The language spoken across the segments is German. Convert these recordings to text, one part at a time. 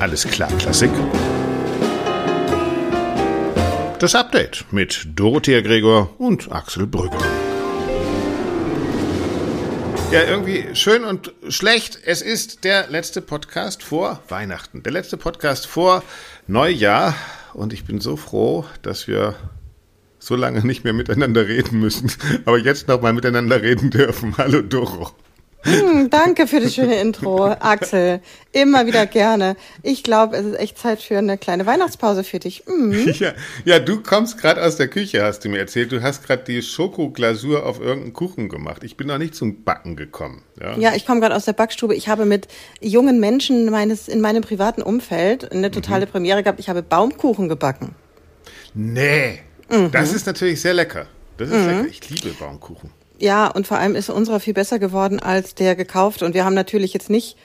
Alles klar, Klassik. Das Update mit Dorothea Gregor und Axel Brügge. Ja, irgendwie schön und schlecht. Es ist der letzte Podcast vor Weihnachten. Der letzte Podcast vor Neujahr. Und ich bin so froh, dass wir so lange nicht mehr miteinander reden müssen, aber jetzt noch mal miteinander reden dürfen. Hallo Doro. Hm, danke für das schöne Intro, Axel. Immer wieder gerne. Ich glaube, es ist echt Zeit für eine kleine Weihnachtspause für dich. Mhm. Ja, ja, du kommst gerade aus der Küche, hast du mir erzählt. Du hast gerade die Schokoglasur auf irgendeinen Kuchen gemacht. Ich bin noch nicht zum Backen gekommen. Ja, ja ich komme gerade aus der Backstube. Ich habe mit jungen Menschen meines in meinem privaten Umfeld eine totale mhm. Premiere gehabt. Ich habe Baumkuchen gebacken. Nee. Mhm. Das ist natürlich sehr lecker. Das ist mhm. lecker. Ich liebe Baumkuchen. Ja, und vor allem ist unserer viel besser geworden als der gekauft. Und wir haben natürlich jetzt nicht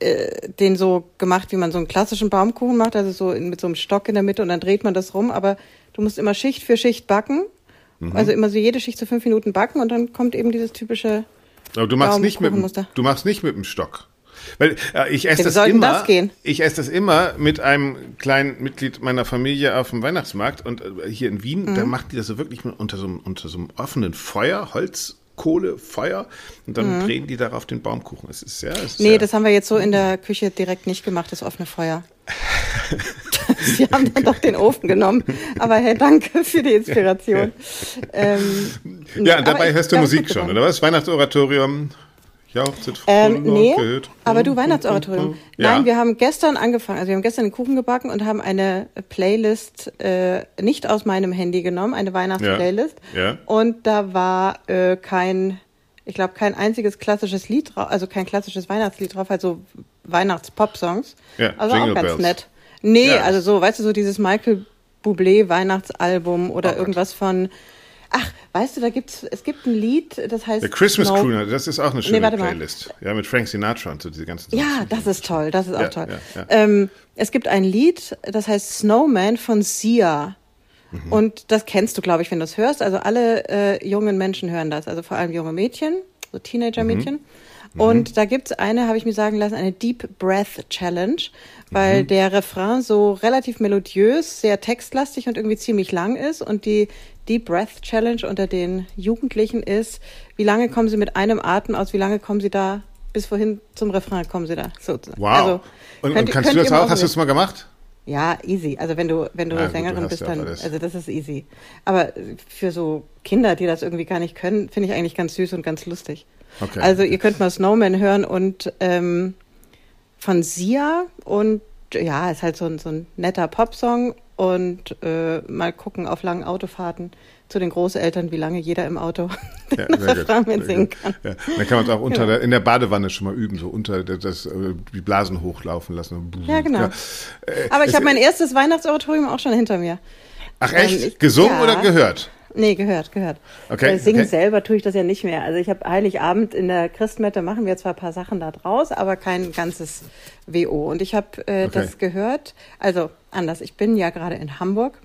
äh, den so gemacht, wie man so einen klassischen Baumkuchen macht, also so in, mit so einem Stock in der Mitte und dann dreht man das rum. Aber du musst immer Schicht für Schicht backen. Mhm. Also immer so jede Schicht so fünf Minuten backen und dann kommt eben dieses typische. Aber du machst nicht mit, du machst nicht mit dem Stock. Weil äh, ich esse ja, das immer. Das ich esse das immer mit einem kleinen Mitglied meiner Familie auf dem Weihnachtsmarkt und äh, hier in Wien, mhm. da macht die das so wirklich unter so, unter so einem offenen Feuer, Holz. Kohle, Feuer und dann mhm. drehen die darauf den Baumkuchen. Es ist ja, es ist nee, das haben wir jetzt so in der Küche direkt nicht gemacht, das offene Feuer. Sie haben dann doch den Ofen genommen. Aber hey, danke für die Inspiration. ähm, ja, und dabei hörst du Musik schon, oder was? Weihnachtsoratorium, Jauchzet ähm, nee, aber du Weihnachtsoratorium. Ja. Nein, wir haben gestern angefangen, also wir haben gestern den Kuchen gebacken und haben eine Playlist äh, nicht aus meinem Handy genommen, eine Weihnachtsplaylist. Ja. ja. Und da war äh, kein, ich glaube, kein einziges klassisches Lied drauf, also kein klassisches Weihnachtslied drauf, also Weihnachts-Pop-Songs. Ja, also Jingle auch ganz Bells. nett. Nee, ja. also so, weißt du, so dieses Michael Bublé Weihnachtsalbum oder oh irgendwas von Ach, weißt du, da gibt's, es gibt ein Lied, das heißt. The Christmas Snow Crooner, das ist auch eine schöne nee, Playlist. Ja, mit Frank Sinatra und so diese ganzen Songs. Ja, das ist toll, das ist auch ja, toll. Ja, ja. Ähm, es gibt ein Lied, das heißt Snowman von Sia. Mhm. Und das kennst du, glaube ich, wenn du es hörst. Also alle äh, jungen Menschen hören das, also vor allem junge Mädchen, so Teenager-Mädchen. Mhm. Mhm. Und da gibt's eine, habe ich mir sagen lassen, eine Deep Breath Challenge, weil mhm. der Refrain so relativ melodiös, sehr textlastig und irgendwie ziemlich lang ist und die Deep Breath Challenge unter den Jugendlichen ist, wie lange kommen sie mit einem Atem aus, wie lange kommen sie da bis vorhin zum Refrain kommen sie da sozusagen. Wow. Also, und, könnt, und kannst du das auch? Hast du es mal gemacht? Ja, easy. Also wenn du wenn du ja, Sängerin gut, du bist, dann also das ist easy. Aber für so Kinder, die das irgendwie gar nicht können, finde ich eigentlich ganz süß und ganz lustig. Okay. Also ihr könnt mal Snowman hören und ähm, von Sia und ja, ist halt so ein, so ein netter Popsong und äh, mal gucken auf langen Autofahrten zu den Großeltern, wie lange jeder im Auto ja, den Refrain mitsingen kann. Ja. Dann kann man es auch unter ja. der, in der Badewanne schon mal üben, so unter das, äh, die Blasen hochlaufen lassen. Ja, genau. Ja. Äh, Aber ich habe mein erstes Weihnachtsoratorium auch schon hinter mir. Ach echt? Ähm, ich, Gesungen oder gehört? Nee, gehört, gehört. Okay. Äh, singen okay. selber tue ich das ja nicht mehr. Also ich habe Heiligabend in der Christmette machen wir zwar ein paar Sachen da draus, aber kein ganzes WO. Und ich habe äh, okay. das gehört, also anders, ich bin ja gerade in Hamburg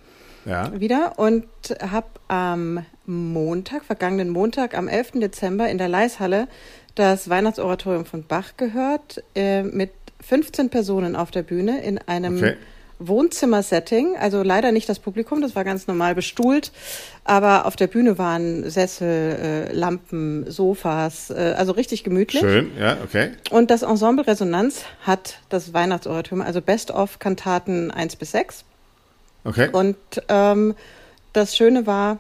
ja. wieder und habe am Montag, vergangenen Montag, am 11. Dezember in der Leishalle das Weihnachtsoratorium von Bach gehört, äh, mit 15 Personen auf der Bühne in einem okay. Wohnzimmersetting, also leider nicht das Publikum, das war ganz normal bestuhlt, aber auf der Bühne waren Sessel, äh, Lampen, Sofas, äh, also richtig gemütlich. Schön, ja, okay. Und das Ensemble Resonanz hat das Weihnachtsoratorium, also Best-of-Kantaten 1 bis 6. Okay. Und ähm, das Schöne war,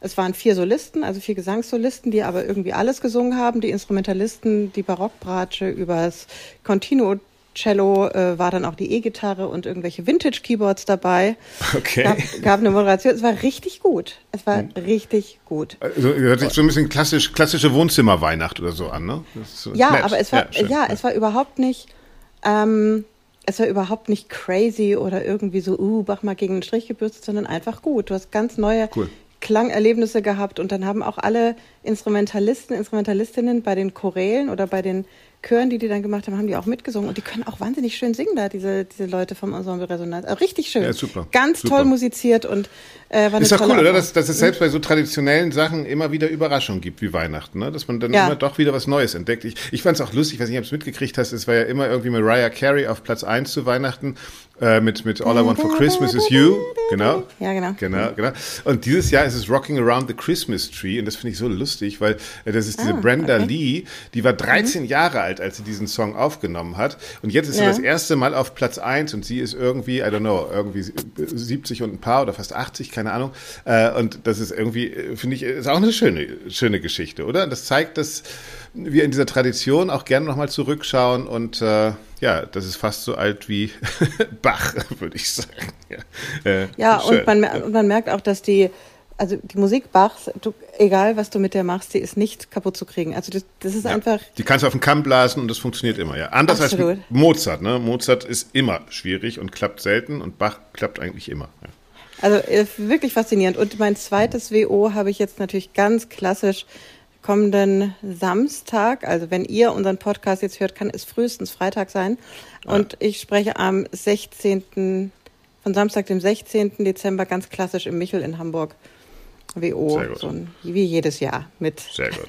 es waren vier Solisten, also vier Gesangssolisten, die aber irgendwie alles gesungen haben. Die Instrumentalisten, die Barockbratsche übers Continuo Cello äh, war dann auch die E-Gitarre und irgendwelche Vintage-Keyboards dabei. Okay. Gab, gab eine Moderation. Es war richtig gut. Es war hm. richtig gut. Also hört sich so ein bisschen klassisch, klassische Wohnzimmerweihnacht oder so an, ne? So ja, nett. aber es war, ja, ja, es war überhaupt nicht, ähm, es war überhaupt nicht crazy oder irgendwie so, uh, Bach mal gegen den Strich gebürstet, sondern einfach gut. Du hast ganz neue cool. Klangerlebnisse gehabt und dann haben auch alle Instrumentalisten, Instrumentalistinnen bei den Chorälen oder bei den Chören, die die dann gemacht haben, haben die auch mitgesungen und die können auch wahnsinnig schön singen da, diese, diese Leute vom Ensemble Resonanz. Also richtig schön. Ja, super. Ganz super. toll musiziert und äh, war Ist doch cool, oder? Dass, dass es selbst bei so traditionellen Sachen immer wieder Überraschungen gibt, wie Weihnachten, ne? Dass man dann ja. immer doch wieder was Neues entdeckt. Ich, ich fand es auch lustig, weiß nicht, ob du es mitgekriegt hast, es war ja immer irgendwie Mariah Carey auf Platz 1 zu Weihnachten äh, mit, mit All I Want for Christmas is You. Genau. Ja, genau. Genau, genau. Und dieses Jahr ist es Rocking Around the Christmas Tree und das finde ich so lustig, weil äh, das ist diese ah, Brenda okay. Lee, die war 13 mhm. Jahre alt, als sie diesen Song aufgenommen hat und jetzt ist ja. sie das erste Mal auf Platz 1 und sie ist irgendwie, I don't know, irgendwie 70 und ein paar oder fast 80, keine Ahnung. Äh, und das ist irgendwie, äh, finde ich, ist auch eine schöne, schöne Geschichte, oder? Das zeigt, dass wir in dieser Tradition auch gerne nochmal zurückschauen und äh, ja, das ist fast so alt wie Bach, würde ich sagen. Ja, äh, ja und, man, und man merkt auch, dass die, also die Musik Bachs, du, egal was du mit der machst, die ist nicht kaputt zu kriegen. Also das, das ist ja, einfach. Die kannst du auf den Kamm blasen und das funktioniert immer, ja. Anders Absolut. als Mozart, ne? Mozart ist immer schwierig und klappt selten und Bach klappt eigentlich immer. Ja. Also äh, wirklich faszinierend. Und mein zweites WO habe ich jetzt natürlich ganz klassisch kommenden Samstag, also wenn ihr unseren Podcast jetzt hört, kann es frühestens Freitag sein. Und ja. ich spreche am 16., von Samstag, dem 16. Dezember, ganz klassisch im Michel in Hamburg. WO, so ein, wie jedes Jahr mit,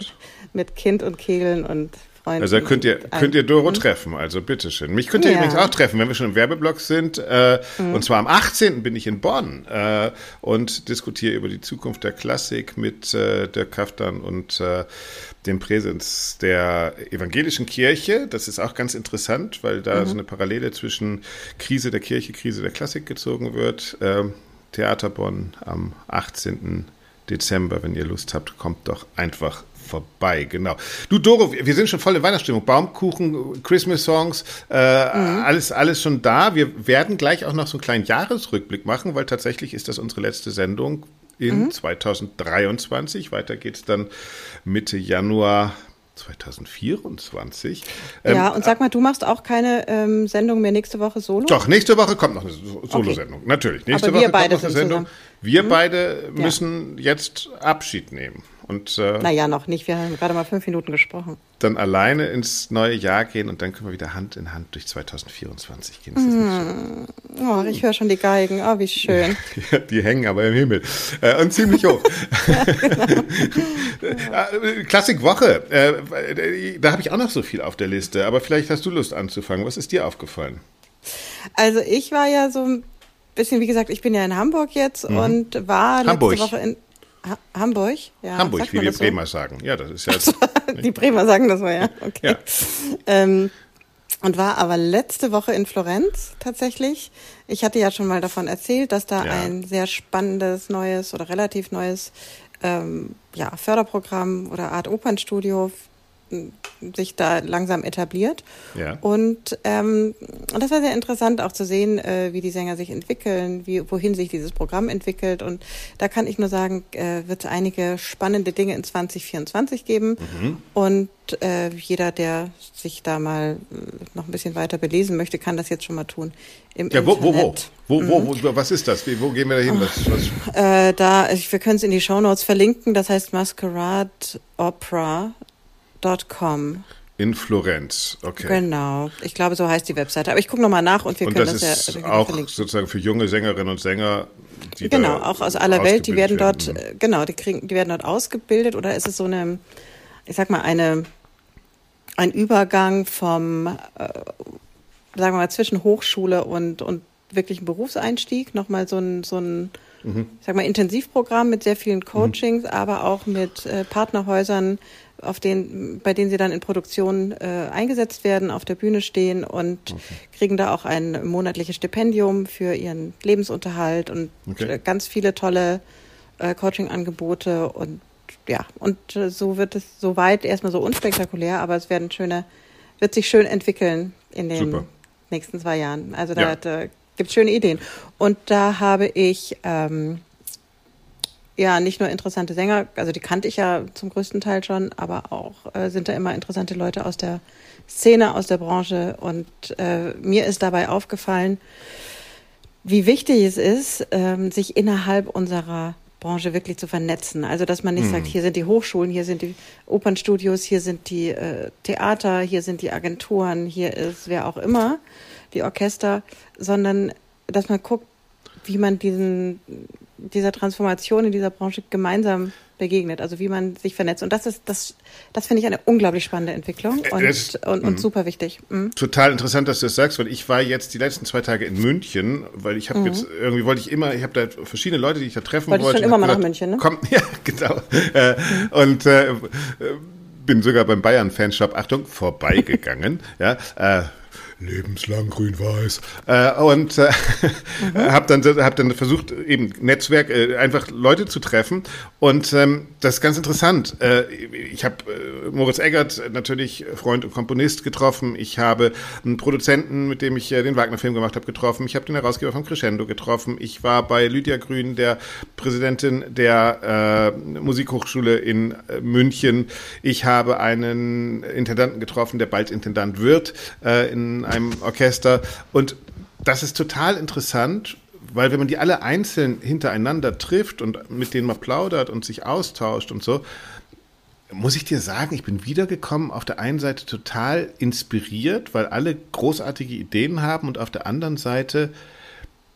mit Kind und Kegeln und Freunden. Also könnt ihr, könnt ihr Doro mhm. treffen, also bitteschön. Mich könnt ihr ja. übrigens auch treffen, wenn wir schon im Werbeblock sind. Äh, mhm. Und zwar am 18. bin ich in Bonn äh, und diskutiere über die Zukunft der Klassik mit äh, der Kaftan und äh, dem Präsens der evangelischen Kirche. Das ist auch ganz interessant, weil da mhm. so eine Parallele zwischen Krise der Kirche, Krise der Klassik gezogen wird. Ähm, Theater Bonn am 18. Dezember, wenn ihr Lust habt, kommt doch einfach vorbei, genau. Du, Doro, wir sind schon voll in Weihnachtsstimmung. Baumkuchen, Christmas-Songs, äh, mhm. alles, alles schon da. Wir werden gleich auch noch so einen kleinen Jahresrückblick machen, weil tatsächlich ist das unsere letzte Sendung in mhm. 2023. Weiter geht es dann Mitte Januar 2024. Ja, ähm, und sag mal, du machst auch keine ähm, Sendung mehr nächste Woche solo? Doch, nächste Woche kommt noch eine Solo-Sendung. Okay. Natürlich. Nächste Aber wir Woche beide kommt noch eine Sendung. Zusammen. Wir mhm. beide müssen ja. jetzt Abschied nehmen. Und, äh, naja, noch nicht. Wir haben gerade mal fünf Minuten gesprochen. Dann alleine ins neue Jahr gehen und dann können wir wieder Hand in Hand durch 2024 gehen. Ist das mm. Oh, ich höre schon die Geigen. Oh, wie schön. Ja, die hängen aber im Himmel. Äh, und ziemlich hoch. ja, genau. Äh, Klassikwoche. Äh, da habe ich auch noch so viel auf der Liste. Aber vielleicht hast du Lust anzufangen. Was ist dir aufgefallen? Also ich war ja so ein bisschen, wie gesagt, ich bin ja in Hamburg jetzt mhm. und war Hamburg. letzte Woche in Ha Hamburg? Ja, Hamburg, wie wir Bremer so? sagen. Ja, das ist ja. So, die Bremer sagen das mal, ja. Okay. Ja. Ähm, und war aber letzte Woche in Florenz tatsächlich. Ich hatte ja schon mal davon erzählt, dass da ja. ein sehr spannendes, neues oder relativ neues ähm, ja, Förderprogramm oder Art Opernstudio sich da langsam etabliert. Ja. Und, ähm, das war sehr interessant auch zu sehen, äh, wie die Sänger sich entwickeln, wie, wohin sich dieses Programm entwickelt. Und da kann ich nur sagen, äh, wird es einige spannende Dinge in 2024 geben. Mhm. Und äh, jeder, der sich da mal äh, noch ein bisschen weiter belesen möchte, kann das jetzt schon mal tun. Im ja, wo, wo, wo, wo, mhm. wo, wo, was ist das? Wo gehen wir da hin? Was, was? Äh, da, wir können es in die Show Notes verlinken. Das heißt Masquerade Opera Com. In Florenz, okay. Genau, ich glaube, so heißt die Webseite. Aber ich gucke nochmal nach und wir und können das, das ja auch verlinken. sozusagen für junge Sängerinnen und Sänger, die genau auch aus aller Welt, die werden dort werden. Äh, genau, die kriegen, die werden dort ausgebildet oder ist es so eine, ich sag mal eine ein Übergang vom, äh, sagen wir mal zwischen Hochschule und und wirklichen Berufseinstieg, nochmal so ein so ein mhm. ich sag mal Intensivprogramm mit sehr vielen Coachings, mhm. aber auch mit äh, Partnerhäusern auf denen, bei denen sie dann in Produktion äh, eingesetzt werden, auf der Bühne stehen und okay. kriegen da auch ein monatliches Stipendium für ihren Lebensunterhalt und okay. Äh, ganz viele tolle äh, Coaching-Angebote und ja, und äh, so wird es soweit erstmal so unspektakulär, aber es werden schöne, wird sich schön entwickeln in den Super. nächsten zwei Jahren. Also da, ja. da gibt es schöne Ideen. Und da habe ich ähm, ja nicht nur interessante Sänger, also die kannte ich ja zum größten Teil schon, aber auch äh, sind da immer interessante Leute aus der Szene, aus der Branche. Und äh, mir ist dabei aufgefallen, wie wichtig es ist, ähm, sich innerhalb unserer Branche wirklich zu vernetzen. Also dass man nicht mhm. sagt, hier sind die Hochschulen, hier sind die Opernstudios, hier sind die äh, Theater, hier sind die Agenturen, hier ist wer auch immer, die Orchester, sondern dass man guckt, wie man diesen, dieser Transformation in dieser Branche gemeinsam begegnet, also wie man sich vernetzt. Und das ist, das, das finde ich eine unglaublich spannende Entwicklung äh, und, das, und, und, mhm. super wichtig. Mhm. Total interessant, dass du das sagst, weil ich war jetzt die letzten zwei Tage in München, weil ich habe mhm. jetzt, irgendwie wollte ich immer, ich habe da verschiedene Leute, die ich da treffen Wolltest wollte. schon immer mal nach München, ne? Komm, ja, genau. Äh, und äh, bin sogar beim Bayern-Fanshop, Achtung, vorbeigegangen. ja, äh, lebenslang grün-weiß. Äh, und äh, mhm. habe dann, hab dann versucht, eben Netzwerk, äh, einfach Leute zu treffen. Und ähm, das ist ganz interessant. Äh, ich habe äh, Moritz Eggert, natürlich Freund und Komponist, getroffen. Ich habe einen Produzenten, mit dem ich äh, den Wagner-Film gemacht habe, getroffen. Ich habe den Herausgeber von Crescendo getroffen. Ich war bei Lydia Grün, der Präsidentin der äh, Musikhochschule in äh, München. Ich habe einen Intendanten getroffen, der bald Intendant wird äh, in einem Orchester. Und das ist total interessant, weil wenn man die alle einzeln hintereinander trifft und mit denen man plaudert und sich austauscht und so, muss ich dir sagen, ich bin wiedergekommen, auf der einen Seite total inspiriert, weil alle großartige Ideen haben und auf der anderen Seite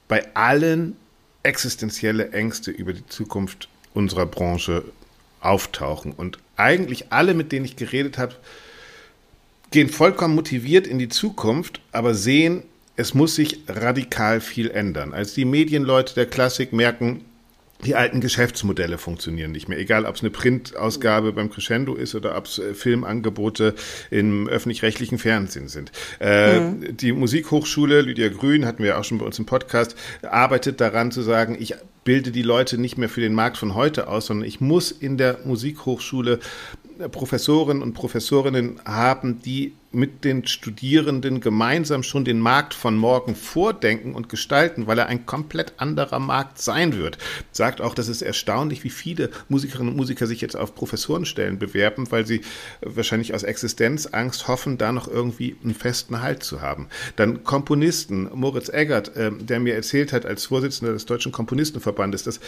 bei allen existenzielle Ängste über die Zukunft unserer Branche auftauchen. Und eigentlich alle, mit denen ich geredet habe, gehen vollkommen motiviert in die Zukunft, aber sehen, es muss sich radikal viel ändern. Als die Medienleute der Klassik merken, die alten Geschäftsmodelle funktionieren nicht mehr. Egal, ob es eine Printausgabe beim Crescendo ist oder ob es äh, Filmangebote im öffentlich-rechtlichen Fernsehen sind. Äh, mhm. Die Musikhochschule, Lydia Grün, hatten wir auch schon bei uns im Podcast, arbeitet daran zu sagen, ich bilde die Leute nicht mehr für den Markt von heute aus, sondern ich muss in der Musikhochschule Professoren und Professorinnen haben, die mit den Studierenden gemeinsam schon den Markt von morgen vordenken und gestalten, weil er ein komplett anderer Markt sein wird. Sagt auch, das ist erstaunlich, wie viele Musikerinnen und Musiker sich jetzt auf Professorenstellen bewerben, weil sie wahrscheinlich aus Existenzangst hoffen, da noch irgendwie einen festen Halt zu haben. Dann Komponisten, Moritz Eggert, äh, der mir erzählt hat als Vorsitzender des Deutschen Komponistenverbandes, dass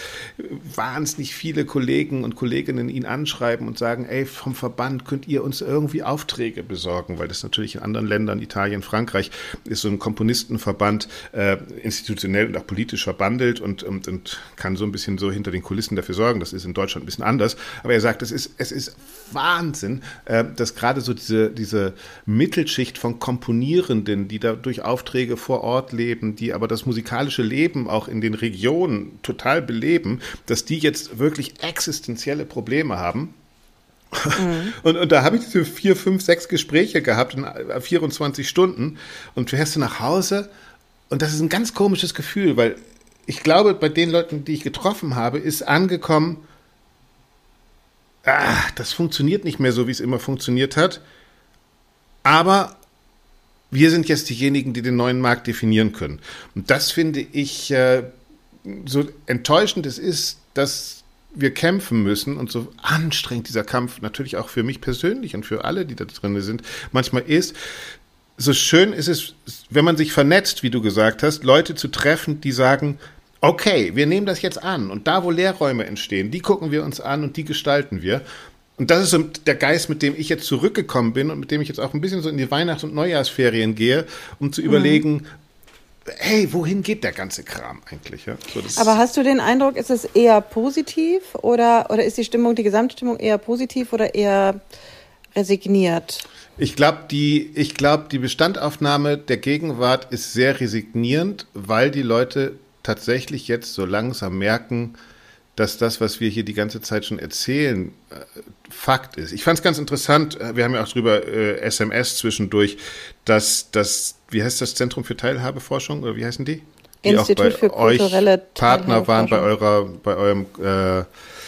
wahnsinnig viele Kollegen und Kolleginnen ihn anschreiben und sagen, ey, vom Verband könnt ihr uns irgendwie Aufträge besorgen, weil das natürlich in anderen Ländern, Italien, Frankreich, ist so ein Komponistenverband äh, institutionell und auch politisch verbandelt und, und, und kann so ein bisschen so hinter den Kulissen dafür sorgen. Das ist in Deutschland ein bisschen anders. Aber er sagt, es ist, es ist Wahnsinn, äh, dass gerade so diese, diese Mittelschicht von Komponierenden, die da durch Aufträge vor Ort leben, die aber das musikalische Leben auch in den Regionen total beleben, dass die jetzt wirklich existenzielle Probleme haben Und, und da habe ich diese vier, fünf, sechs Gespräche gehabt in 24 Stunden und fährst du nach Hause und das ist ein ganz komisches Gefühl, weil ich glaube, bei den Leuten, die ich getroffen habe, ist angekommen, ah, das funktioniert nicht mehr so, wie es immer funktioniert hat. Aber wir sind jetzt diejenigen, die den neuen Markt definieren können. Und das finde ich, äh, so enttäuschend es ist, dass wir kämpfen müssen und so anstrengend dieser Kampf natürlich auch für mich persönlich und für alle, die da drin sind, manchmal ist, so schön ist es, wenn man sich vernetzt, wie du gesagt hast, Leute zu treffen, die sagen, okay, wir nehmen das jetzt an und da, wo Lehrräume entstehen, die gucken wir uns an und die gestalten wir. Und das ist so der Geist, mit dem ich jetzt zurückgekommen bin und mit dem ich jetzt auch ein bisschen so in die Weihnachts- und Neujahrsferien gehe, um zu mhm. überlegen, hey, wohin geht der ganze Kram eigentlich? Ja? So, Aber hast du den Eindruck, ist es eher positiv oder, oder ist die Stimmung, die Gesamtstimmung eher positiv oder eher resigniert? Ich glaube, die, ich glaub, die Bestandaufnahme der Gegenwart ist sehr resignierend, weil die Leute tatsächlich jetzt so langsam merken, dass das, was wir hier die ganze Zeit schon erzählen, äh, Fakt ist. Ich fand es ganz interessant, äh, wir haben ja auch drüber äh, SMS zwischendurch, dass das, wie heißt das Zentrum für Teilhabeforschung oder wie heißen die? Die Institut auch bei für kulturelle Partner waren bei eurer, bei eurem äh,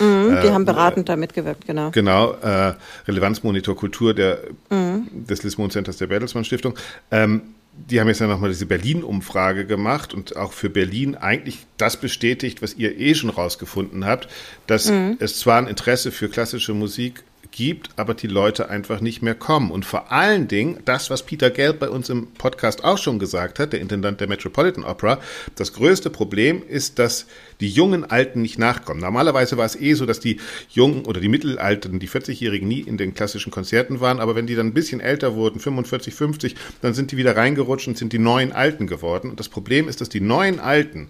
mhm, Die äh, haben beratend da mitgewirkt, genau. Genau, äh, Relevanzmonitor Kultur der, mhm. des Lismon Centers der Bertelsmann Stiftung. Ähm, die haben jetzt ja nochmal diese Berlin-Umfrage gemacht und auch für Berlin eigentlich das bestätigt, was ihr eh schon rausgefunden habt, dass mhm. es zwar ein Interesse für klassische Musik gibt, aber die Leute einfach nicht mehr kommen. Und vor allen Dingen, das, was Peter Gelb bei uns im Podcast auch schon gesagt hat, der Intendant der Metropolitan Opera, das größte Problem ist, dass die jungen Alten nicht nachkommen. Normalerweise war es eh so, dass die jungen oder die Mittelalten, die 40-Jährigen nie in den klassischen Konzerten waren, aber wenn die dann ein bisschen älter wurden, 45, 50, dann sind die wieder reingerutscht und sind die neuen Alten geworden. Und das Problem ist, dass die neuen Alten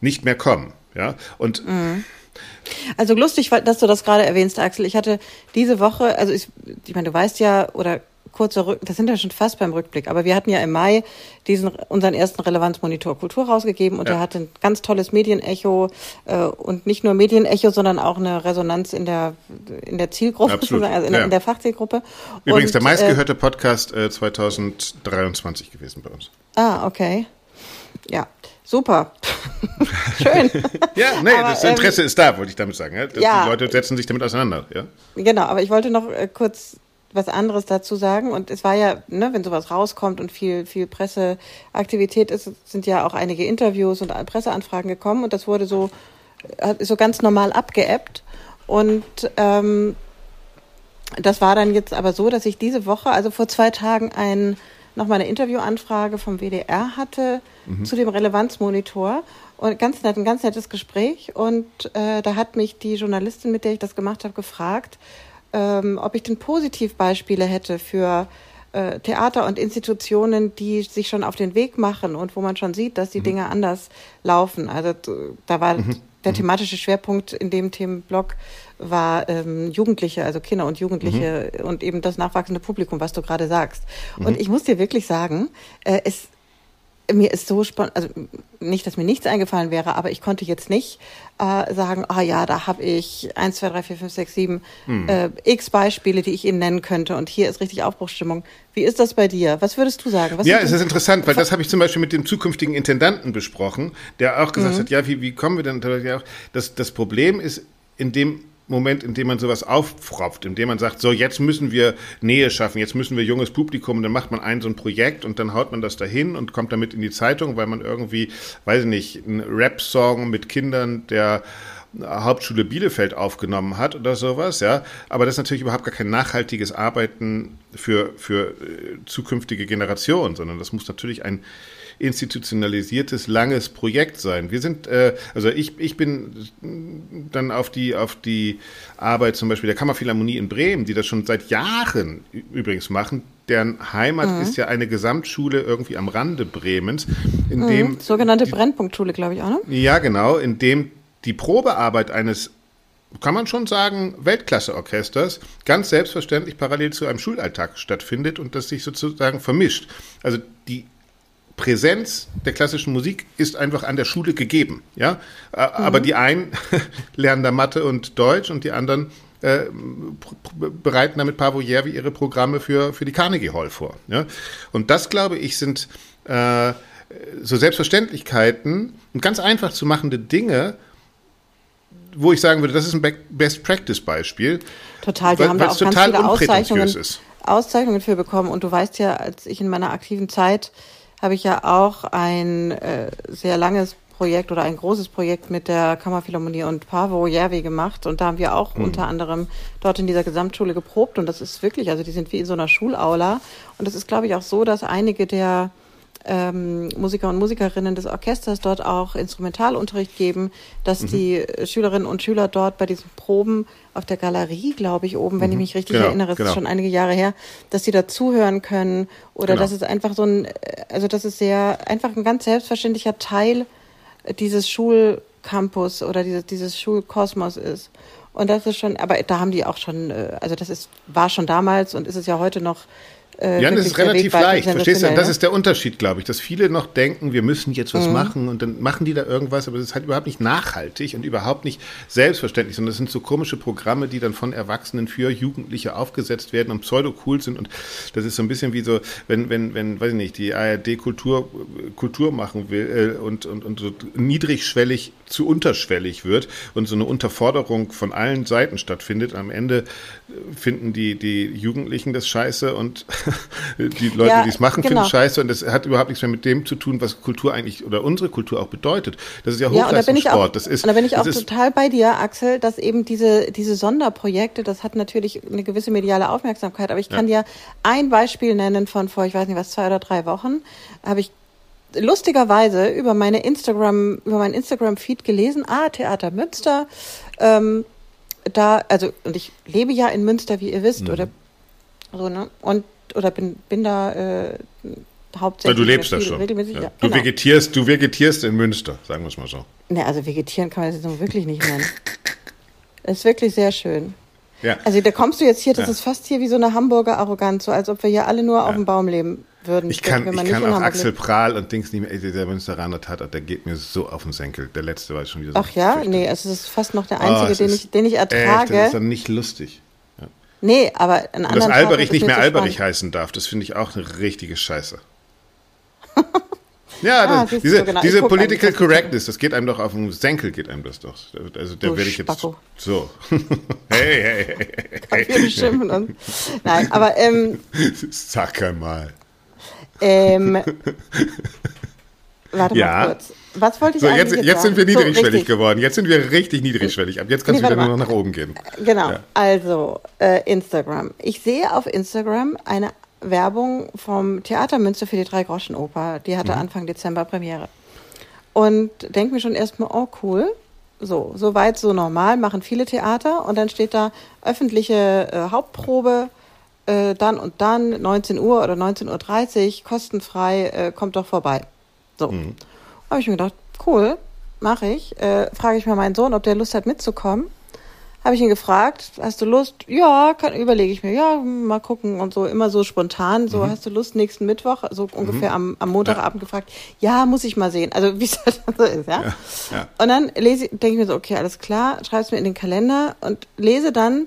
nicht mehr kommen. Ja, und mhm. Also lustig, dass du das gerade erwähnst, Axel. Ich hatte diese Woche, also ich, ich meine, du weißt ja, oder kurzer Rück, das sind ja schon fast beim Rückblick, aber wir hatten ja im Mai diesen unseren ersten Relevanzmonitor Kultur rausgegeben und ja. der hatte ein ganz tolles Medienecho äh, und nicht nur Medienecho, sondern auch eine Resonanz in der in der Zielgruppe, Absolut. also in, ja. in, der Fachzielgruppe. Übrigens und, der meistgehörte äh, Podcast äh, 2023 gewesen bei uns. Ah, okay. Ja, super. Schön. ja, nee, aber, das Interesse ähm, ist da, wollte ich damit sagen. Ja? ja? Die Leute setzen sich damit auseinander. Ja? Genau, aber ich wollte noch äh, kurz was anderes dazu sagen. Und es war ja, ne, wenn sowas rauskommt und viel, viel Presseaktivität ist, sind ja auch einige Interviews und Presseanfragen gekommen und das wurde so, so ganz normal abgeebbt. Und ähm, das war dann jetzt aber so, dass ich diese Woche, also vor zwei Tagen, ein nochmal eine Interviewanfrage vom WDR hatte mhm. zu dem Relevanzmonitor. Und ganz nett, ein ganz nettes Gespräch. Und äh, da hat mich die Journalistin, mit der ich das gemacht habe, gefragt, ähm, ob ich denn Positivbeispiele hätte für äh, Theater und Institutionen, die sich schon auf den Weg machen und wo man schon sieht, dass die mhm. Dinge anders laufen. Also da war mhm. Der mhm. thematische Schwerpunkt in dem Themenblock war ähm, Jugendliche, also Kinder und Jugendliche mhm. und eben das nachwachsende Publikum, was du gerade sagst. Mhm. Und ich muss dir wirklich sagen, äh, es mir ist so spannend, also nicht, dass mir nichts eingefallen wäre, aber ich konnte jetzt nicht äh, sagen, ah ja, da habe ich eins, zwei, drei, vier, fünf, sechs, sieben hm. äh, x Beispiele, die ich Ihnen nennen könnte und hier ist richtig Aufbruchstimmung. Wie ist das bei dir? Was würdest du sagen? Was ja, es ist interessant, weil das habe ich zum Beispiel mit dem zukünftigen Intendanten besprochen, der auch gesagt mhm. hat, ja, wie, wie kommen wir denn? Das, das Problem ist, in dem Moment, in dem man sowas auffropft, in dem man sagt, so jetzt müssen wir Nähe schaffen, jetzt müssen wir junges Publikum, und dann macht man ein so ein Projekt und dann haut man das dahin und kommt damit in die Zeitung, weil man irgendwie, weiß ich nicht, einen Rap-Song mit Kindern der Hauptschule Bielefeld aufgenommen hat oder sowas, ja. Aber das ist natürlich überhaupt gar kein nachhaltiges Arbeiten für, für äh, zukünftige Generationen, sondern das muss natürlich ein institutionalisiertes, langes Projekt sein. Wir sind, äh, also ich, ich bin dann auf die, auf die Arbeit zum Beispiel der Kammerphilharmonie in Bremen, die das schon seit Jahren übrigens machen, deren Heimat mhm. ist ja eine Gesamtschule irgendwie am Rande Bremens, in mhm. dem sogenannte die, Brennpunktschule, glaube ich auch, ne? Ja, genau, in dem die Probearbeit eines kann man schon sagen, Weltklasseorchesters ganz selbstverständlich parallel zu einem Schulalltag stattfindet und das sich sozusagen vermischt. Also die Präsenz der klassischen Musik ist einfach an der Schule gegeben. Ja? Mhm. Aber die einen lernen da Mathe und Deutsch und die anderen äh, bereiten damit Pavo Järvi ihre Programme für, für die Carnegie Hall vor. Ja? Und das, glaube ich, sind äh, so Selbstverständlichkeiten und ganz einfach zu machende Dinge, wo ich sagen würde, das ist ein Best-Practice-Beispiel. Total, wir haben da auch ganz viele Auszeichnungen, Auszeichnungen für bekommen. Und du weißt ja, als ich in meiner aktiven Zeit habe ich ja auch ein äh, sehr langes Projekt oder ein großes Projekt mit der Kammerphilharmonie und Pavo Järvi gemacht. Und da haben wir auch mhm. unter anderem dort in dieser Gesamtschule geprobt. Und das ist wirklich, also die sind wie in so einer Schulaula. Und das ist glaube ich auch so, dass einige der ähm, Musiker und Musikerinnen des Orchesters dort auch Instrumentalunterricht geben, dass mhm. die Schülerinnen und Schüler dort bei diesen Proben auf der Galerie, glaube ich, oben, wenn mhm. ich mich richtig genau, erinnere, das genau. ist schon einige Jahre her, dass sie da zuhören können oder genau. dass es einfach so ein, also das ist sehr, einfach ein ganz selbstverständlicher Teil dieses Schulcampus oder dieses, dieses Schulkosmos ist. Und das ist schon, aber da haben die auch schon, äh, also das ist, war schon damals und ist es ja heute noch äh, ja, das ist relativ leicht, verstehst du? Und das ist der Unterschied, glaube ich, dass viele noch denken, wir müssen jetzt was mhm. machen und dann machen die da irgendwas, aber das ist halt überhaupt nicht nachhaltig und überhaupt nicht selbstverständlich, sondern das sind so komische Programme, die dann von Erwachsenen für Jugendliche aufgesetzt werden und pseudo cool sind und das ist so ein bisschen wie so, wenn, wenn, wenn, weiß ich nicht, die ARD Kultur, Kultur machen will äh, und, und, und so niedrigschwellig zu unterschwellig wird und so eine Unterforderung von allen Seiten stattfindet. Am Ende finden die, die Jugendlichen das scheiße und die Leute, ja, die es machen, genau. finden scheiße und das hat überhaupt nichts mehr mit dem zu tun, was Kultur eigentlich oder unsere Kultur auch bedeutet. Das ist ja Hochleistungssport. Ja, und da bin ich auch, total bei dir, Axel, dass eben diese, diese Sonderprojekte, das hat natürlich eine gewisse mediale Aufmerksamkeit, aber ich kann ja. dir ein Beispiel nennen von vor, ich weiß nicht was, zwei oder drei Wochen, habe ich lustigerweise über meine Instagram, über meinen Instagram-Feed gelesen, ah, Theater Münster, ähm, da, also, und ich lebe ja in Münster, wie ihr wisst, mhm. oder so, ne? Und, oder bin, bin da äh, hauptsächlich. Ja, du lebst da schon. Regelmäßig, ja. Ja, du, genau. vegetierst, du vegetierst in Münster, sagen wir es mal so. Ne, also vegetieren kann man das jetzt wirklich nicht nennen. ist wirklich sehr schön. Ja. Also da kommst du jetzt hier, das ist fast hier wie so eine Hamburger Arroganz, so als ob wir hier alle nur auf dem Baum leben würden. Ich kann, ich kann auch Axel lebt. Prahl und Dings nicht mehr, der Münsteraner Tatort, der geht mir so auf den Senkel. Der letzte war schon wieder so. Ach ja? Nee, es ist fast noch der einzige, oh, den, ich, den ich ertrage. Echt, das ist dann nicht lustig. Nee, aber ein anderer. Dass Alberich nicht mehr Alberich heißen darf, das finde ich auch eine richtige Scheiße. Ja, ah, das, diese, genau. diese Political Correctness, das geht einem doch auf den Senkel, geht einem das doch. Also da werde ich jetzt Spacko. so. hey, hey, hey. hey. Wir beschimpfen uns. Nein, aber ähm, Sag einmal. Ähm, warte ja. mal kurz. Was wollte ich so, jetzt, jetzt sind wir niedrigschwellig so, geworden. Jetzt sind wir richtig niedrigschwellig. Ab jetzt kannst nee, du wieder nur noch nach oben gehen. Genau. Ja. Also, äh, Instagram. Ich sehe auf Instagram eine Werbung vom Theater Münster für die Drei-Groschen-Oper. Die hatte mhm. Anfang Dezember Premiere. Und denke mir schon erstmal, oh cool. So, so weit, so normal, machen viele Theater. Und dann steht da öffentliche äh, Hauptprobe, äh, dann und dann, 19 Uhr oder 19.30 Uhr, kostenfrei, äh, kommt doch vorbei. So. Mhm. Habe ich mir gedacht, cool, mache ich. Äh, Frage ich mal meinen Sohn, ob der Lust hat mitzukommen habe ich ihn gefragt, hast du Lust? Ja, kann, überlege ich mir, ja, mal gucken und so, immer so spontan, so, mhm. hast du Lust nächsten Mittwoch, so mhm. ungefähr am, am Montagabend ja. gefragt, ja, muss ich mal sehen, also wie es halt so ist, ja. ja, ja. Und dann lese, denke ich mir so, okay, alles klar, schreibe es mir in den Kalender und lese dann,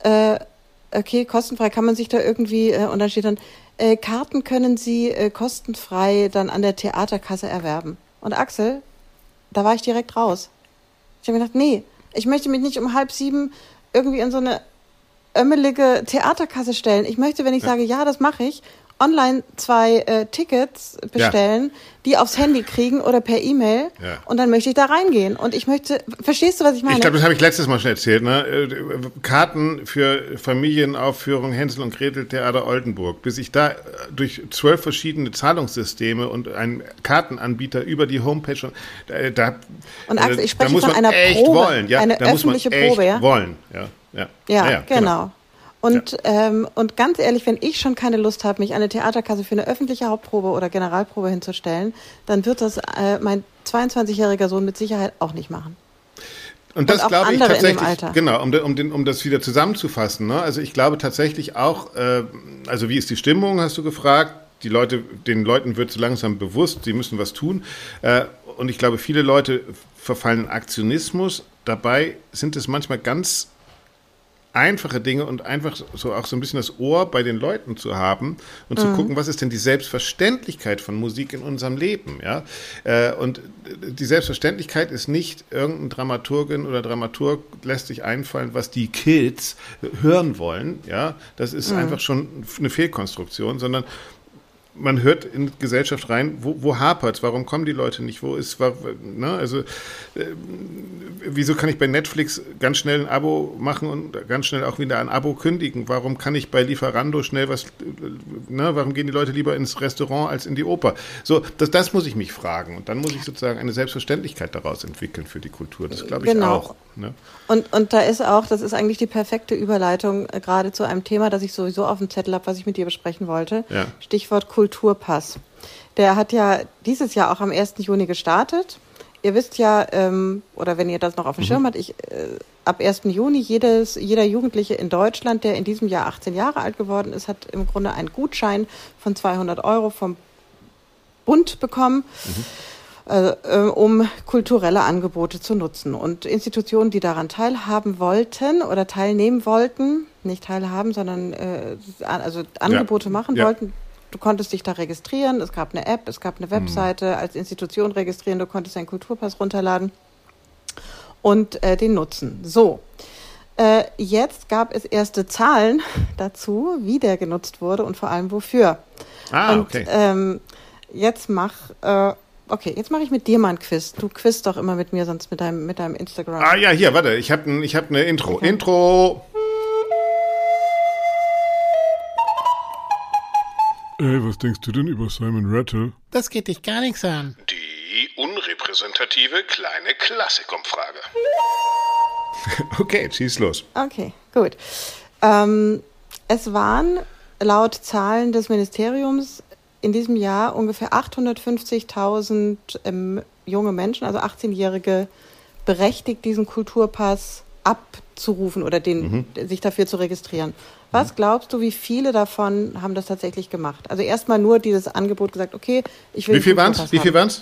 äh, okay, kostenfrei kann man sich da irgendwie, äh, und dann steht dann, äh, Karten können Sie äh, kostenfrei dann an der Theaterkasse erwerben. Und Axel, da war ich direkt raus. Ich habe gedacht, nee, ich möchte mich nicht um halb sieben irgendwie in so eine ömmelige Theaterkasse stellen. Ich möchte, wenn ich ja. sage, ja, das mache ich, online zwei äh, Tickets bestellen, ja. die aufs Handy kriegen oder per E-Mail ja. und dann möchte ich da reingehen und ich möchte, verstehst du, was ich meine? Ich glaube, das habe ich letztes Mal schon erzählt, ne? Äh, Karten für Familienaufführung Hänsel und Gretel Theater Oldenburg, bis ich da äh, durch zwölf verschiedene Zahlungssysteme und einen Kartenanbieter über die Homepage da, da und Axel, ich spreche von einer Probe, wollen, ja? eine da öffentliche Probe, ja? wollen, ja. Ja, ja, ja genau. genau. Und, ja. ähm, und ganz ehrlich, wenn ich schon keine Lust habe, mich an eine Theaterkasse für eine öffentliche Hauptprobe oder Generalprobe hinzustellen, dann wird das äh, mein 22-jähriger Sohn mit Sicherheit auch nicht machen. Und das glaube ich tatsächlich, genau, um, um, den, um das wieder zusammenzufassen. Ne? Also ich glaube tatsächlich auch, äh, also wie ist die Stimmung, hast du gefragt. Die Leute, den Leuten wird so langsam bewusst, sie müssen was tun. Äh, und ich glaube, viele Leute verfallen in Aktionismus. Dabei sind es manchmal ganz einfache Dinge und einfach so auch so ein bisschen das Ohr bei den Leuten zu haben und zu mhm. gucken, was ist denn die Selbstverständlichkeit von Musik in unserem Leben, ja? Äh, und die Selbstverständlichkeit ist nicht irgendein Dramaturgin oder Dramaturg lässt sich einfallen, was die Kids hören wollen, ja? Das ist mhm. einfach schon eine Fehlkonstruktion, sondern man hört in Gesellschaft rein, wo, wo hapert Warum kommen die Leute nicht? Wo ist, ne? also, äh, wieso kann ich bei Netflix ganz schnell ein Abo machen und ganz schnell auch wieder ein Abo kündigen? Warum kann ich bei Lieferando schnell was, ne? Warum gehen die Leute lieber ins Restaurant als in die Oper? So, das, das muss ich mich fragen. Und dann muss ich sozusagen eine Selbstverständlichkeit daraus entwickeln für die Kultur. Das glaube ich genau. auch. Ne? Und, und da ist auch, das ist eigentlich die perfekte Überleitung äh, gerade zu einem Thema, das ich sowieso auf dem Zettel habe, was ich mit dir besprechen wollte. Ja. Stichwort Kultur. Kulturpass. Der hat ja dieses Jahr auch am 1. Juni gestartet. Ihr wisst ja, ähm, oder wenn ihr das noch auf dem mhm. Schirm habt, ich, äh, ab 1. Juni jedes, jeder Jugendliche in Deutschland, der in diesem Jahr 18 Jahre alt geworden ist, hat im Grunde einen Gutschein von 200 Euro vom Bund bekommen. Mhm. Äh, um kulturelle Angebote zu nutzen. Und Institutionen, die daran teilhaben wollten oder teilnehmen wollten, nicht teilhaben, sondern äh, also Angebote ja. machen ja. wollten, du konntest dich da registrieren, es gab eine App, es gab eine Webseite, mhm. als Institution registrieren, du konntest deinen Kulturpass runterladen und äh, den nutzen. So. Äh, jetzt gab es erste Zahlen dazu, wie der genutzt wurde und vor allem wofür. Ah, und, okay. Ähm, jetzt mach, äh, okay, jetzt mache ich mit dir mal ein Quiz. Du quiz doch immer mit mir, sonst mit deinem, mit deinem Instagram. Ah ja, hier, warte, ich habe ich hab eine Intro. Okay. Intro. Ey, was denkst du denn über Simon Rattle? Das geht dich gar nichts an. Die unrepräsentative kleine Klassikumfrage. okay, schieß los. Okay, gut. Ähm, es waren laut Zahlen des Ministeriums in diesem Jahr ungefähr 850.000 ähm, junge Menschen, also 18-Jährige, berechtigt, diesen Kulturpass abzurufen oder den, mhm. sich dafür zu registrieren. Was glaubst du, wie viele davon haben das tatsächlich gemacht? Also erstmal nur dieses Angebot gesagt, okay, ich will. Wie viel waren es? Wie viel waren es?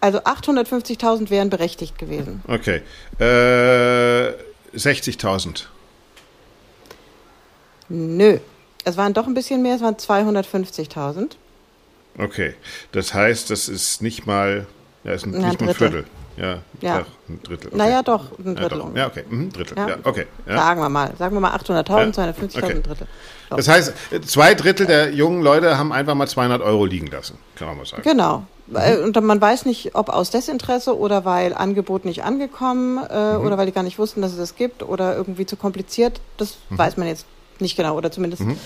Also 850.000 wären berechtigt gewesen. Okay. Äh, 60.000. Nö. Es waren doch ein bisschen mehr, es waren 250.000. Okay. Das heißt, das ist nicht mal, ja, ist nicht ein Viertel. Ja, ja. ein Drittel. Okay. Naja, doch, ein Drittel. Ja, ja okay, mhm, Drittel. Ja. ja okay. Ja. Sagen wir mal, sagen wir mal 800.000, ja. 250.000, okay. ein Drittel. So. Das heißt, zwei Drittel der jungen Leute haben einfach mal 200 Euro liegen lassen, kann man mal sagen. Genau. Mhm. Und man weiß nicht, ob aus Desinteresse oder weil Angebot nicht angekommen äh, mhm. oder weil die gar nicht wussten, dass es das gibt oder irgendwie zu kompliziert. Das mhm. weiß man jetzt nicht genau oder zumindest mhm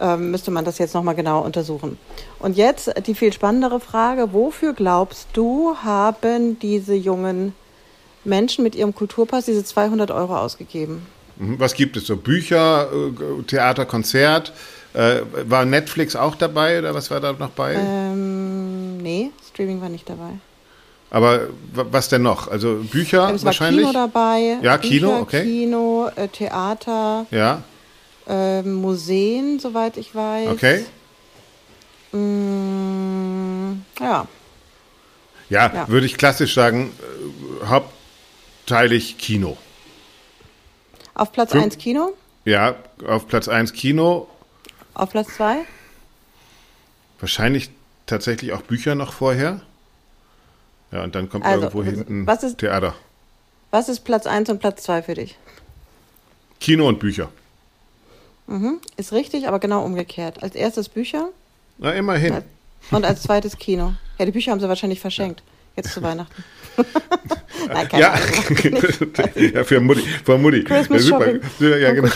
ähm, müsste man das jetzt nochmal genau untersuchen. Und jetzt die viel spannendere Frage, wofür glaubst du, haben diese jungen Menschen mit ihrem Kulturpass diese 200 Euro ausgegeben? Mhm. Was gibt es so? Bücher, äh, Theater, Konzert? Äh, war Netflix auch dabei oder was war da noch bei? Ähm, nee, Streaming war nicht dabei. Aber was denn noch? Also Bücher es wahrscheinlich? War Kino dabei. Ja, Bücher, Kino, okay. Kino, äh, Theater. Ja äh, Museen, soweit ich weiß. Okay. Mm, ja. ja. ja. würde ich klassisch sagen, äh, hauptteilig Kino. Auf Platz 1 Kino? Ja, auf Platz 1 Kino. Auf Platz 2? Wahrscheinlich tatsächlich auch Bücher noch vorher. Ja, und dann kommt also, irgendwo hinten was ist, Theater. Was ist Platz 1 und Platz 2 für dich? Kino und Bücher. Mhm, ist richtig, aber genau umgekehrt. Als erstes Bücher. Na, immerhin. Und als zweites Kino. Ja, die Bücher haben sie wahrscheinlich verschenkt. Jetzt zu Weihnachten. Nein, keine ja. Ahnung. ja, für Mutti. Für Mutti. Christmas ja, super. Ja, ja genau.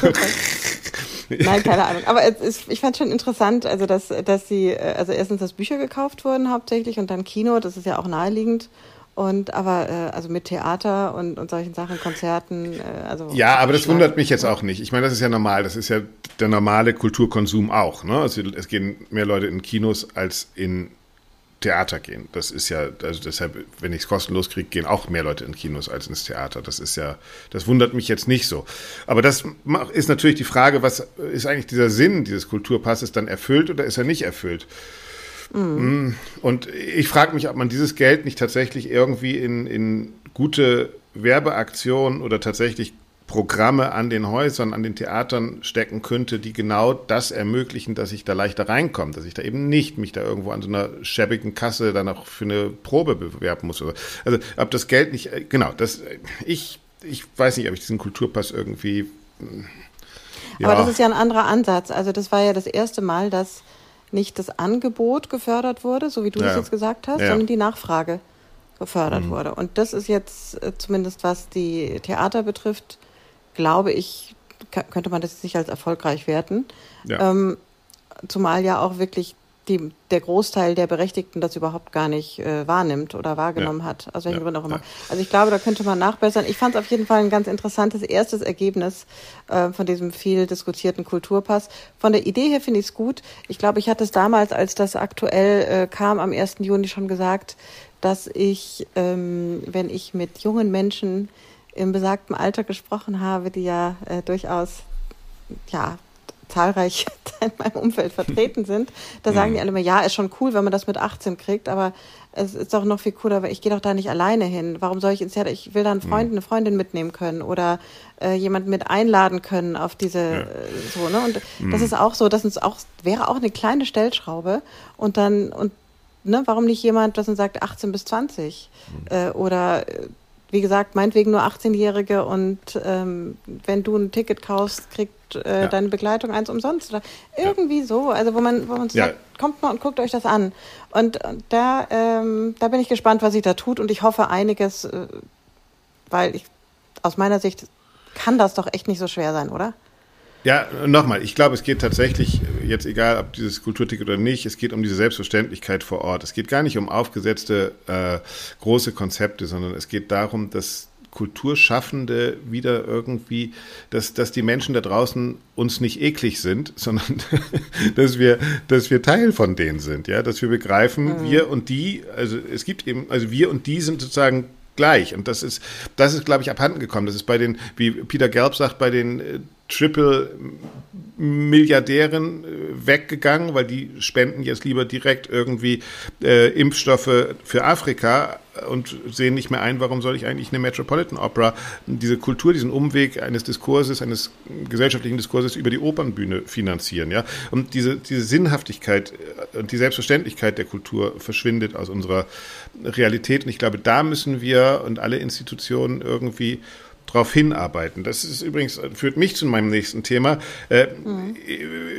Nein, keine Ahnung. Aber es ist, ich fand schon interessant, also dass, dass sie, äh, also erstens, dass Bücher gekauft wurden hauptsächlich und dann Kino, das ist ja auch naheliegend. Und aber äh, also mit Theater und, und solchen Sachen, Konzerten, äh, also. Ja, aber das wundert mich jetzt auch nicht. Ich meine, das ist ja normal. Das ist ja der normale Kulturkonsum auch. Ne? Also es gehen mehr Leute in Kinos als in Theater gehen. Das ist ja, also deshalb, wenn ich es kostenlos kriege, gehen auch mehr Leute in Kinos als ins Theater. Das ist ja, das wundert mich jetzt nicht so. Aber das ist natürlich die Frage, was ist eigentlich dieser Sinn dieses Kulturpasses dann erfüllt oder ist er nicht erfüllt? Mhm. Und ich frage mich, ob man dieses Geld nicht tatsächlich irgendwie in, in gute Werbeaktionen oder tatsächlich Programme an den Häusern, an den Theatern stecken könnte, die genau das ermöglichen, dass ich da leichter reinkomme, dass ich da eben nicht mich da irgendwo an so einer schäbigen Kasse dann auch für eine Probe bewerben muss. Also ob das Geld nicht, äh, genau, das, ich, ich weiß nicht, ob ich diesen Kulturpass irgendwie. Ja. Aber das ist ja ein anderer Ansatz. Also das war ja das erste Mal, dass nicht das Angebot gefördert wurde, so wie du ja. das jetzt gesagt hast, ja. sondern die Nachfrage gefördert mhm. wurde. Und das ist jetzt äh, zumindest was die Theater betrifft, glaube ich, könnte man das nicht als erfolgreich werten. Ja. Ähm, zumal ja auch wirklich die, der Großteil der Berechtigten das überhaupt gar nicht äh, wahrnimmt oder wahrgenommen ja. hat. Welchen ja. Auch immer. Ja. Also ich glaube, da könnte man nachbessern. Ich fand es auf jeden Fall ein ganz interessantes erstes Ergebnis äh, von diesem viel diskutierten Kulturpass. Von der Idee her finde ich es gut. Ich glaube, ich hatte es damals, als das aktuell äh, kam, am 1. Juni schon gesagt, dass ich, ähm, wenn ich mit jungen Menschen im besagten Alter gesprochen habe, die ja äh, durchaus ja, zahlreich in meinem Umfeld vertreten sind, da sagen mhm. die alle immer, ja, ist schon cool, wenn man das mit 18 kriegt, aber es ist doch noch viel cooler, weil ich gehe doch da nicht alleine hin. Warum soll ich ins Theater? Ich will da einen mhm. Freund, eine Freundin mitnehmen können oder äh, jemanden mit einladen können auf diese ja. äh, so, ne? Und mhm. das ist auch so, das ist auch, wäre auch eine kleine Stellschraube und dann, und ne, warum nicht jemand, das dann sagt 18 bis 20? Mhm. Äh, oder äh, wie gesagt, meinetwegen nur 18-Jährige und ähm, wenn du ein Ticket kaufst, kriegt äh, ja. deine Begleitung eins umsonst oder irgendwie ja. so. Also wo man, wo man ja. sagt, kommt mal und guckt euch das an. Und, und da, ähm, da bin ich gespannt, was sich da tut und ich hoffe einiges, äh, weil ich aus meiner Sicht kann das doch echt nicht so schwer sein, oder? Ja, nochmal, ich glaube, es geht tatsächlich, jetzt egal ob dieses Kulturticket oder nicht, es geht um diese Selbstverständlichkeit vor Ort. Es geht gar nicht um aufgesetzte äh, große Konzepte, sondern es geht darum, dass Kulturschaffende wieder irgendwie, dass, dass die Menschen da draußen uns nicht eklig sind, sondern dass wir, dass wir Teil von denen sind, ja, dass wir begreifen, mhm. wir und die, also es gibt eben, also wir und die sind sozusagen gleich. Und das ist, das ist, glaube ich, abhanden gekommen. Das ist bei den, wie Peter Gelb sagt, bei den äh, Triple-Milliardären äh, weggegangen, weil die spenden jetzt lieber direkt irgendwie äh, Impfstoffe für Afrika und sehen nicht mehr ein, warum soll ich eigentlich eine Metropolitan Opera, diese Kultur, diesen Umweg eines Diskurses, eines gesellschaftlichen Diskurses über die Opernbühne finanzieren, ja. Und diese, diese Sinnhaftigkeit äh, und die Selbstverständlichkeit der Kultur verschwindet aus unserer Realität. Und ich glaube, da müssen wir und alle Institutionen irgendwie darauf hinarbeiten. Das ist übrigens, führt mich zu meinem nächsten Thema. Äh, mhm.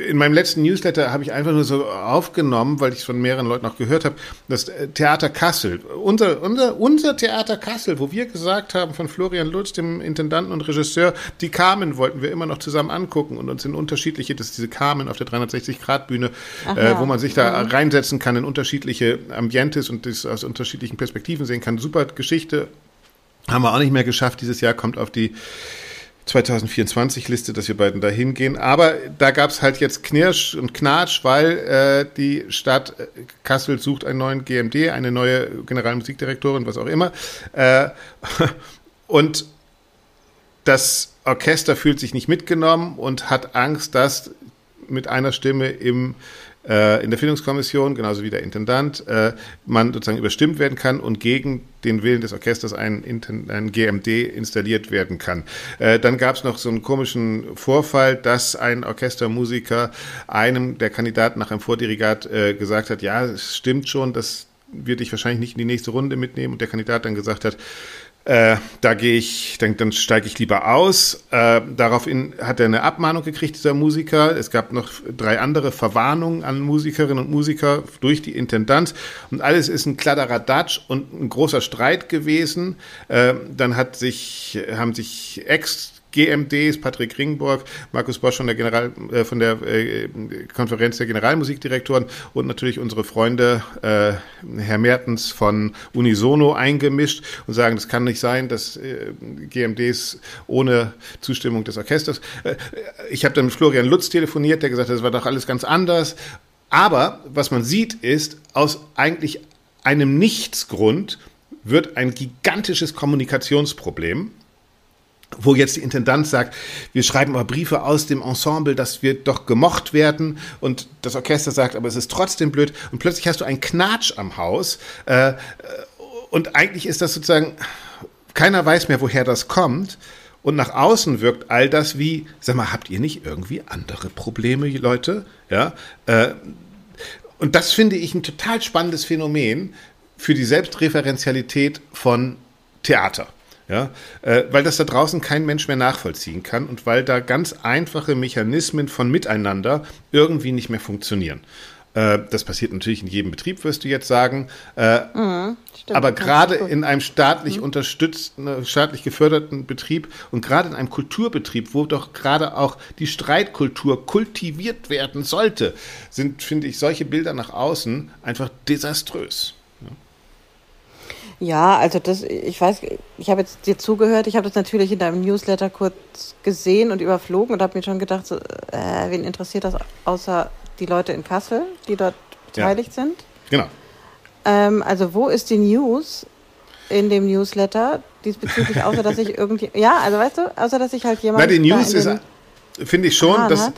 In meinem letzten Newsletter habe ich einfach nur so aufgenommen, weil ich es von mehreren Leuten auch gehört habe, das Theater Kassel, unser, unser, unser Theater Kassel, wo wir gesagt haben von Florian Lutz, dem Intendanten und Regisseur, die Carmen wollten wir immer noch zusammen angucken und uns in unterschiedliche, das ist diese Carmen auf der 360-Grad-Bühne, äh, wo man sich da mhm. reinsetzen kann in unterschiedliche Ambientes und das aus unterschiedlichen Perspektiven sehen kann. Super Geschichte, haben wir auch nicht mehr geschafft. Dieses Jahr kommt auf die 2024-Liste, dass wir beiden da hingehen. Aber da gab es halt jetzt Knirsch und Knatsch, weil äh, die Stadt Kassel sucht einen neuen GMD, eine neue Generalmusikdirektorin, was auch immer. Äh, und das Orchester fühlt sich nicht mitgenommen und hat Angst, dass mit einer Stimme im äh, in der Findungskommission, genauso wie der Intendant, äh, man sozusagen überstimmt werden kann und gegen den Willen des Orchesters ein, ein GMD installiert werden kann. Äh, dann gab es noch so einen komischen Vorfall, dass ein Orchestermusiker einem der Kandidaten nach einem Vordirigat äh, gesagt hat, ja, es stimmt schon, das wird dich wahrscheinlich nicht in die nächste Runde mitnehmen und der Kandidat dann gesagt hat, äh, da gehe ich, dann, dann steige ich lieber aus. Äh, daraufhin hat er eine Abmahnung gekriegt, dieser Musiker. Es gab noch drei andere Verwarnungen an Musikerinnen und Musiker durch die Intendanz. Und alles ist ein Kladderadatsch und ein großer Streit gewesen. Äh, dann hat sich, haben sich Ex GMDs, Patrick Ringborg, Markus Bosch von der, General, äh, von der äh, Konferenz der Generalmusikdirektoren und natürlich unsere Freunde äh, Herr Mertens von Unisono eingemischt und sagen, das kann nicht sein, dass äh, GMDs ohne Zustimmung des Orchesters. Äh, ich habe dann mit Florian Lutz telefoniert, der gesagt hat, das war doch alles ganz anders. Aber was man sieht, ist, aus eigentlich einem Nichtsgrund wird ein gigantisches Kommunikationsproblem wo jetzt die Intendant sagt, wir schreiben aber Briefe aus dem Ensemble, dass wir doch gemocht werden und das Orchester sagt, aber es ist trotzdem blöd und plötzlich hast du einen Knatsch am Haus äh, und eigentlich ist das sozusagen, keiner weiß mehr, woher das kommt und nach außen wirkt all das wie, sag mal, habt ihr nicht irgendwie andere Probleme, Leute? Ja, äh, und das finde ich ein total spannendes Phänomen für die Selbstreferenzialität von Theater. Ja, äh, weil das da draußen kein Mensch mehr nachvollziehen kann und weil da ganz einfache Mechanismen von Miteinander irgendwie nicht mehr funktionieren. Äh, das passiert natürlich in jedem Betrieb, wirst du jetzt sagen. Äh, mhm, stimmt, aber gerade in einem staatlich mhm. unterstützten, staatlich geförderten Betrieb und gerade in einem Kulturbetrieb, wo doch gerade auch die Streitkultur kultiviert werden sollte, sind, finde ich, solche Bilder nach außen einfach desaströs. Ja, also das, ich weiß, ich habe jetzt dir zugehört, ich habe das natürlich in deinem Newsletter kurz gesehen und überflogen und habe mir schon gedacht, so, äh, wen interessiert das außer die Leute in Kassel, die dort beteiligt ja. sind? Genau. Ähm, also wo ist die News in dem Newsletter diesbezüglich, außer dass ich irgendwie, ja, also weißt du, außer dass ich halt jemand. Na, die News ist, finde ich schon, dass,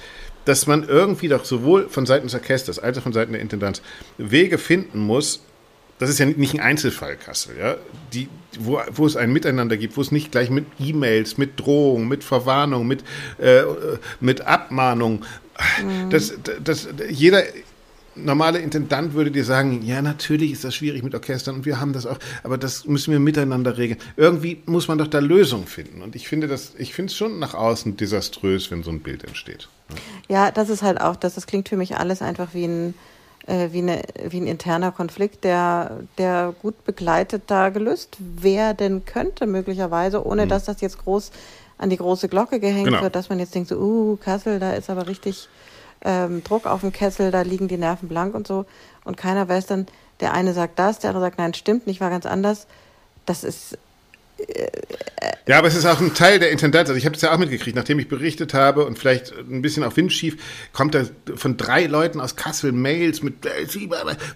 dass man irgendwie doch sowohl von Seiten des Orchesters als auch von Seiten der Intendanz Wege finden muss, das ist ja nicht ein Einzelfall, Kassel, ja, die, wo, wo es ein Miteinander gibt, wo es nicht gleich mit E-Mails, mit Drohung, mit Verwarnung, mit, äh, mit Abmahnung, mhm. das, das, jeder, normale Intendant würde dir sagen, ja, natürlich ist das schwierig mit Orchestern und wir haben das auch, aber das müssen wir miteinander regeln. Irgendwie muss man doch da Lösungen finden. Und ich finde das, ich finde es schon nach außen desaströs, wenn so ein Bild entsteht. Ja, das ist halt auch, das, das klingt für mich alles einfach wie ein, äh, wie, eine, wie ein interner Konflikt, der, der gut begleitet da gelöst werden könnte, möglicherweise, ohne mhm. dass das jetzt groß an die große Glocke gehängt genau. wird, dass man jetzt denkt, so, uh, Kassel, da ist aber richtig ähm, Druck auf dem Kessel, da liegen die Nerven blank und so. Und keiner weiß dann, der eine sagt das, der andere sagt, nein, stimmt nicht, war ganz anders. Das ist. Äh, ja, aber es ist auch ein Teil der Intendanz. Also ich habe das ja auch mitgekriegt, nachdem ich berichtet habe und vielleicht ein bisschen auf windschief, kommt da von drei Leuten aus Kassel Mails mit,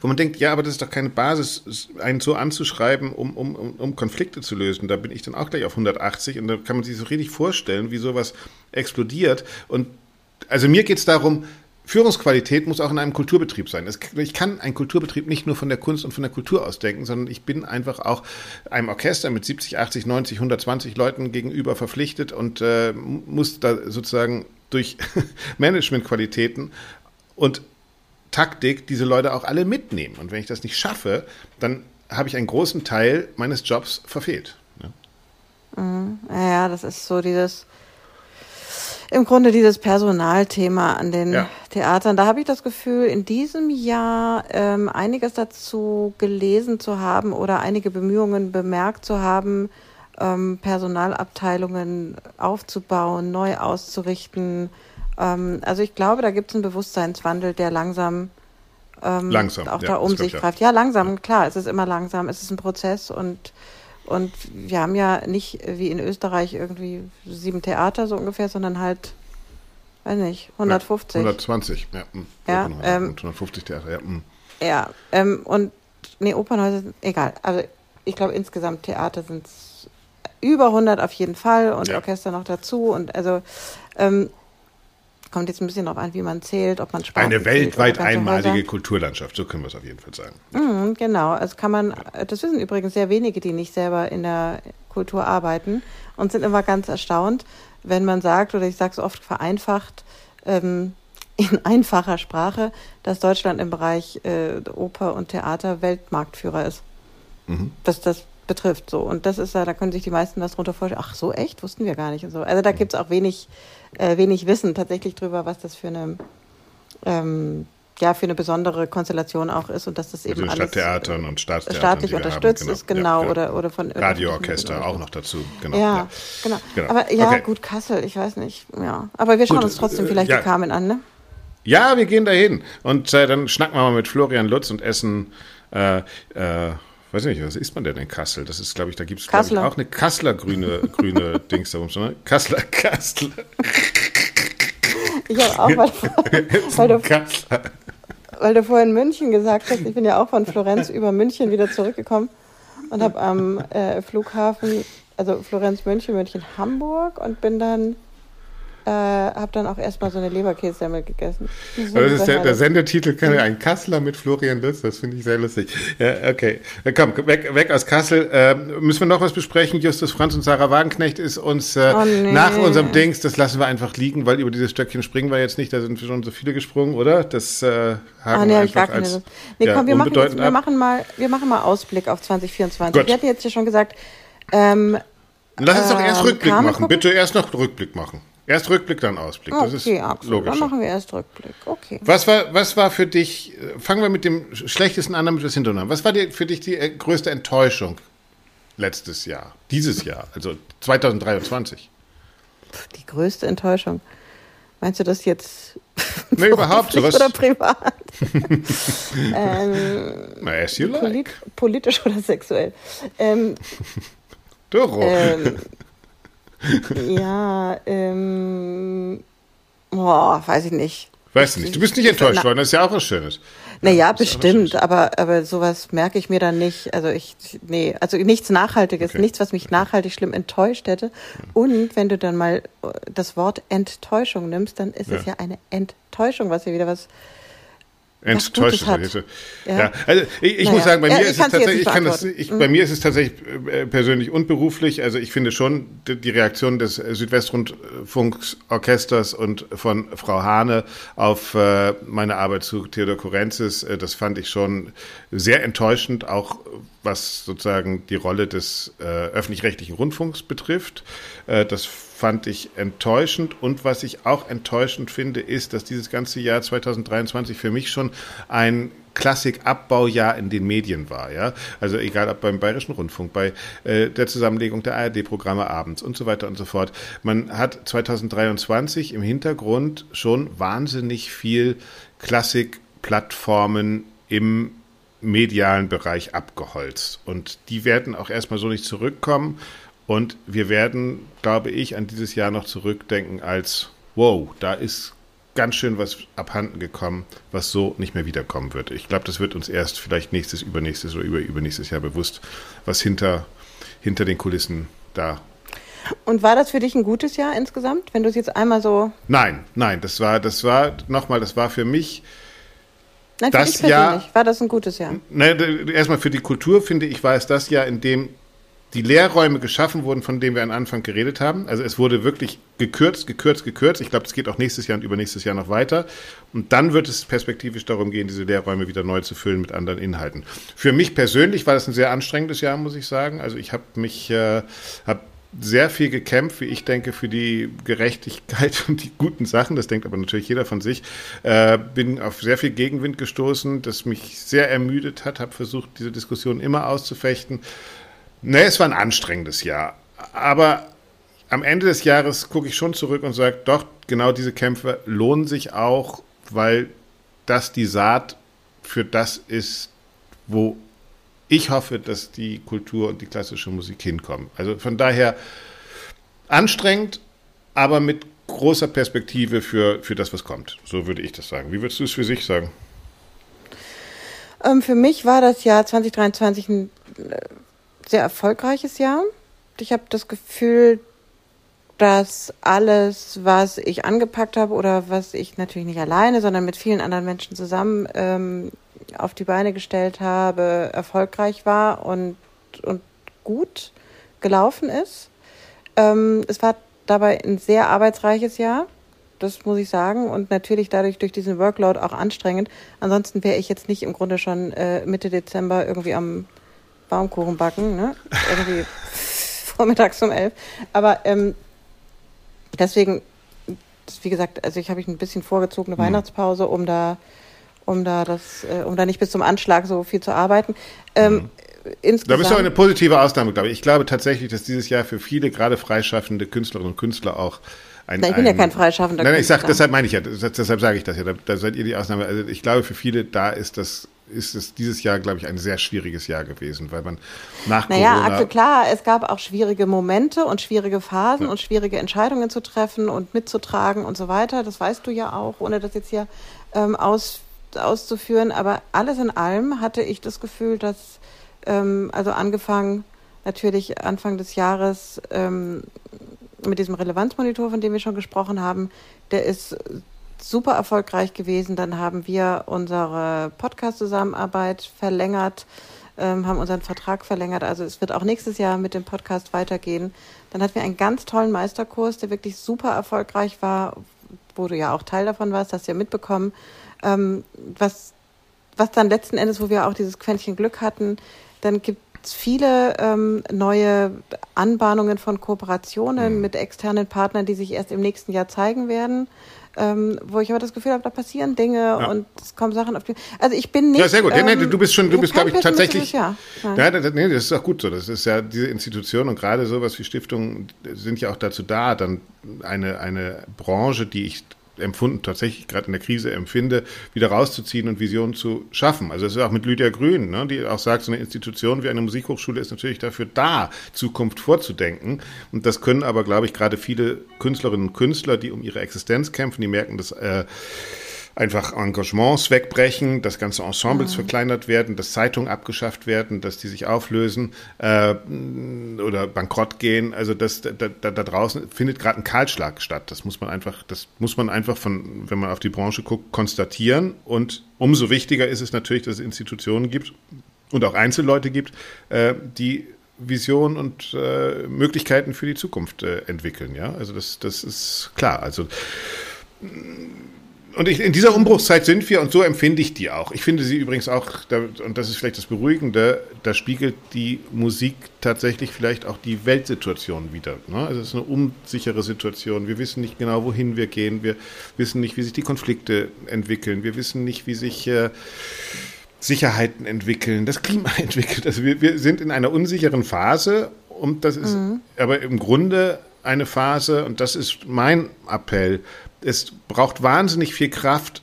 wo man denkt, ja, aber das ist doch keine Basis, einen so anzuschreiben, um, um, um Konflikte zu lösen. Da bin ich dann auch gleich auf 180 und da kann man sich so richtig vorstellen, wie sowas explodiert. Und also mir geht es darum, Führungsqualität muss auch in einem Kulturbetrieb sein. Ich kann einen Kulturbetrieb nicht nur von der Kunst und von der Kultur ausdenken, sondern ich bin einfach auch einem Orchester mit 70, 80, 90, 120 Leuten gegenüber verpflichtet und äh, muss da sozusagen durch Managementqualitäten und Taktik diese Leute auch alle mitnehmen. Und wenn ich das nicht schaffe, dann habe ich einen großen Teil meines Jobs verfehlt. Ja, mhm. ja das ist so dieses im Grunde dieses Personalthema an den ja. Theatern. Da habe ich das Gefühl, in diesem Jahr ähm, einiges dazu gelesen zu haben oder einige Bemühungen bemerkt zu haben, ähm, Personalabteilungen aufzubauen, neu auszurichten. Ähm, also ich glaube, da gibt es einen Bewusstseinswandel, der langsam, ähm, langsam auch ja, da um sich greift. Ja. ja, langsam, klar, es ist immer langsam, es ist ein Prozess und und wir haben ja nicht wie in Österreich irgendwie sieben Theater so ungefähr, sondern halt, weiß nicht, 150. Ja, 120, ja. Hm. ja ähm, 150 Theater, ja. Hm. Ja, ähm, und, nee, Opernhäuser, egal. Also ich glaube, insgesamt Theater sind es über 100 auf jeden Fall und ja. Orchester noch dazu. Und also, ähm, Kommt jetzt ein bisschen darauf an, wie man zählt, ob man Sparten Eine weltweit einmalige Kulturlandschaft, so können wir es auf jeden Fall sagen. Mhm, genau, also kann man, das wissen übrigens sehr wenige, die nicht selber in der Kultur arbeiten und sind immer ganz erstaunt, wenn man sagt, oder ich sage es oft vereinfacht, ähm, in einfacher Sprache, dass Deutschland im Bereich äh, Oper und Theater Weltmarktführer ist. Mhm. Das, das betrifft so. Und das ist ja, da können sich die meisten was drunter vorstellen. Ach so, echt? Wussten wir gar nicht. Und so. Also da mhm. gibt es auch wenig äh, wenig wissen tatsächlich drüber, was das für eine ähm, ja, für eine besondere Konstellation auch ist und dass das eben alles Stadttheatern und Staatstheatern, staatlich unterstützt genau. ist, genau, ja, oder, oder von Radioorchester auch noch dazu, genau. Ja, ja. Genau. genau. Aber ja, okay. gut, Kassel, ich weiß nicht, ja. Aber wir schauen gut, uns trotzdem vielleicht ja. die Carmen an, ne? Ja, wir gehen dahin und äh, dann schnacken wir mal mit Florian Lutz und essen äh, äh, weiß nicht, was isst man denn in Kassel? Das ist, glaube ich, da gibt es auch eine Kassler grüne, grüne Dings da oben. Ne? Kassler, Kassler. Ich habe auch, weil, weil, du, weil du vorhin München gesagt hast, ich bin ja auch von Florenz über München wieder zurückgekommen und habe am äh, Flughafen, also Florenz, München, München, Hamburg und bin dann äh, habe dann auch erstmal so eine Leberkässemmel gegessen. Das, das ist der, der, Sendetitel kann ja ein Kassler mit Florian Lutz, das finde ich sehr lustig. Ja, okay. Komm, weg, weg aus Kassel. Äh, müssen wir noch was besprechen? Justus Franz und Sarah Wagenknecht ist uns äh, oh, nee. nach unserem Dings, das lassen wir einfach liegen, weil über dieses Stöckchen springen wir jetzt nicht, da sind schon so viele gesprungen, oder? Das äh, haben oh, nee, wir einfach als Nee, ja, komm, wir machen, jetzt, wir, machen mal, wir machen mal Ausblick auf 2024. Gut. Wir hatten jetzt ja schon gesagt, ähm, Lass uns doch erst ähm, Rückblick machen. Bitte erst noch Rückblick machen. Erst Rückblick, dann Ausblick. Das okay, ist Axel, logisch. Dann machen wir erst Rückblick. Okay. Was war, was war für dich, fangen wir mit dem schlechtesten an, damit wir es hinter haben. Was war für dich die äh, größte Enttäuschung letztes Jahr, dieses Jahr, also 2023? Die größte Enttäuschung. Meinst du das jetzt nee, überhaupt sowas? oder privat? ähm, Na, as you like. Polit politisch oder sexuell? Ähm, Doro. Ähm, ja, ähm, boah, weiß ich nicht. Weiß nicht. Du bist nicht enttäuscht worden, das ist ja auch was Schönes. Naja, ja, bestimmt, aber, aber sowas merke ich mir dann nicht. Also ich, nee, also nichts Nachhaltiges, okay. nichts, was mich nachhaltig schlimm enttäuscht hätte. Und wenn du dann mal das Wort Enttäuschung nimmst, dann ist ja. es ja eine Enttäuschung, was ja wieder was Enttäuschend. Ja. ja. Also ich, ich naja. muss sagen, bei ja, mir ist es tatsächlich, ich kann das, ich, mhm. bei mir ist es tatsächlich äh, persönlich unberuflich. Also ich finde schon die Reaktion des Südwestrundfunksorchesters und von Frau Hane auf äh, meine Arbeit zu Theodor Korenzis, äh, das fand ich schon sehr enttäuschend, auch was sozusagen die Rolle des äh, öffentlich-rechtlichen Rundfunks betrifft. Äh, das fand ich enttäuschend. Und was ich auch enttäuschend finde, ist, dass dieses ganze Jahr 2023 für mich schon ein Klassikabbaujahr in den Medien war, ja. Also egal ob beim Bayerischen Rundfunk, bei äh, der Zusammenlegung der ARD-Programme abends und so weiter und so fort. Man hat 2023 im Hintergrund schon wahnsinnig viel Klassikplattformen im medialen Bereich abgeholzt. Und die werden auch erstmal so nicht zurückkommen. Und wir werden, glaube ich, an dieses Jahr noch zurückdenken als, wow, da ist ganz schön was abhanden gekommen, was so nicht mehr wiederkommen wird. Ich glaube, das wird uns erst vielleicht nächstes, übernächstes oder über, übernächstes Jahr bewusst, was hinter, hinter den Kulissen da und war das für dich ein gutes Jahr insgesamt, wenn du es jetzt einmal so. Nein, nein, das war, das war, nochmal, das war für mich. Nein, für das dich Jahr, war das ein gutes Jahr? Ne, erstmal für die Kultur, finde ich, war es das Jahr, in dem die Lehrräume geschaffen wurden, von denen wir am Anfang geredet haben. Also es wurde wirklich gekürzt, gekürzt, gekürzt. Ich glaube, es geht auch nächstes Jahr und übernächstes Jahr noch weiter. Und dann wird es perspektivisch darum gehen, diese Lehrräume wieder neu zu füllen mit anderen Inhalten. Für mich persönlich war das ein sehr anstrengendes Jahr, muss ich sagen. Also ich habe mich, äh, habe sehr viel gekämpft, wie ich denke, für die Gerechtigkeit und die guten Sachen. Das denkt aber natürlich jeder von sich. Äh, bin auf sehr viel Gegenwind gestoßen, das mich sehr ermüdet hat. Habe versucht, diese Diskussion immer auszufechten. Nee, es war ein anstrengendes Jahr. Aber am Ende des Jahres gucke ich schon zurück und sage, doch, genau diese Kämpfe lohnen sich auch, weil das die Saat für das ist, wo ich hoffe, dass die Kultur und die klassische Musik hinkommen. Also von daher anstrengend, aber mit großer Perspektive für, für das, was kommt. So würde ich das sagen. Wie würdest du es für sich sagen? Ähm, für mich war das Jahr 2023 ein äh, sehr erfolgreiches Jahr. Ich habe das Gefühl, dass alles, was ich angepackt habe oder was ich natürlich nicht alleine, sondern mit vielen anderen Menschen zusammen ähm, auf die Beine gestellt habe, erfolgreich war und, und gut gelaufen ist. Ähm, es war dabei ein sehr arbeitsreiches Jahr, das muss ich sagen, und natürlich dadurch durch diesen Workload auch anstrengend. Ansonsten wäre ich jetzt nicht im Grunde schon äh, Mitte Dezember irgendwie am Baumkuchen backen, ne? Irgendwie vormittags um elf. Aber ähm, deswegen, wie gesagt, also ich habe ich ein bisschen vorgezogene mhm. Weihnachtspause, um da, um da das, äh, um da nicht bis zum Anschlag so viel zu arbeiten. Ähm, mhm. Insgesamt, da bist du eine positive Ausnahme, glaube ich. Ich glaube tatsächlich, dass dieses Jahr für viele, gerade freischaffende Künstlerinnen und Künstler auch ein, Nein, ich bin ein, ja kein freischaffender nein, Künstler. Ich sag, deshalb meine ich ja, deshalb sage ich das ja, da, da seid ihr die Ausnahme. Also ich glaube, für viele da ist das ist es dieses Jahr, glaube ich, ein sehr schwieriges Jahr gewesen, weil man nach naja, Corona... Naja, klar, es gab auch schwierige Momente und schwierige Phasen ja. und schwierige Entscheidungen zu treffen und mitzutragen und so weiter. Das weißt du ja auch, ohne das jetzt hier ähm, aus, auszuführen. Aber alles in allem hatte ich das Gefühl, dass, ähm, also angefangen natürlich Anfang des Jahres ähm, mit diesem Relevanzmonitor, von dem wir schon gesprochen haben, der ist super erfolgreich gewesen. Dann haben wir unsere Podcast-Zusammenarbeit verlängert, ähm, haben unseren Vertrag verlängert. Also es wird auch nächstes Jahr mit dem Podcast weitergehen. Dann hatten wir einen ganz tollen Meisterkurs, der wirklich super erfolgreich war, wo du ja auch Teil davon warst, hast du ja mitbekommen. Ähm, was, was dann letzten Endes, wo wir auch dieses Quäntchen Glück hatten, dann gibt es viele ähm, neue Anbahnungen von Kooperationen mhm. mit externen Partnern, die sich erst im nächsten Jahr zeigen werden ähm, wo ich aber das Gefühl habe, da passieren Dinge ja. und es kommen Sachen auf die. Also ich bin nicht. Ja, sehr gut. Ähm, nee, du bist schon, du bist, glaube ich, tatsächlich. Ja, ja das, nee, das ist auch gut so. Das ist ja diese Institution und gerade sowas wie Stiftungen sind ja auch dazu da, dann eine, eine Branche, die ich empfunden, tatsächlich gerade in der Krise empfinde, wieder rauszuziehen und Visionen zu schaffen. Also es ist auch mit Lydia Grün, ne, die auch sagt, so eine Institution wie eine Musikhochschule ist natürlich dafür da, Zukunft vorzudenken. Und das können aber, glaube ich, gerade viele Künstlerinnen und Künstler, die um ihre Existenz kämpfen, die merken, dass äh, einfach Engagements wegbrechen, dass ganze Ensembles mhm. verkleinert werden, dass Zeitungen abgeschafft werden, dass die sich auflösen äh, oder bankrott gehen. Also das, da, da, da draußen findet gerade ein Kahlschlag statt. Das muss man einfach, das muss man einfach von, wenn man auf die Branche guckt, konstatieren. Und umso wichtiger ist es natürlich, dass es Institutionen gibt und auch Einzelleute gibt, äh, die Visionen und äh, Möglichkeiten für die Zukunft äh, entwickeln. Ja, also das, das ist klar. Also und ich, in dieser Umbruchszeit sind wir und so empfinde ich die auch. Ich finde sie übrigens auch, und das ist vielleicht das Beruhigende, da spiegelt die Musik tatsächlich vielleicht auch die Weltsituation wieder. Ne? Also es ist eine unsichere Situation. Wir wissen nicht genau, wohin wir gehen. Wir wissen nicht, wie sich die Konflikte entwickeln. Wir wissen nicht, wie sich äh, Sicherheiten entwickeln, das Klima entwickelt. Also wir, wir sind in einer unsicheren Phase und das ist mhm. aber im Grunde eine Phase, und das ist mein Appell, es braucht wahnsinnig viel Kraft,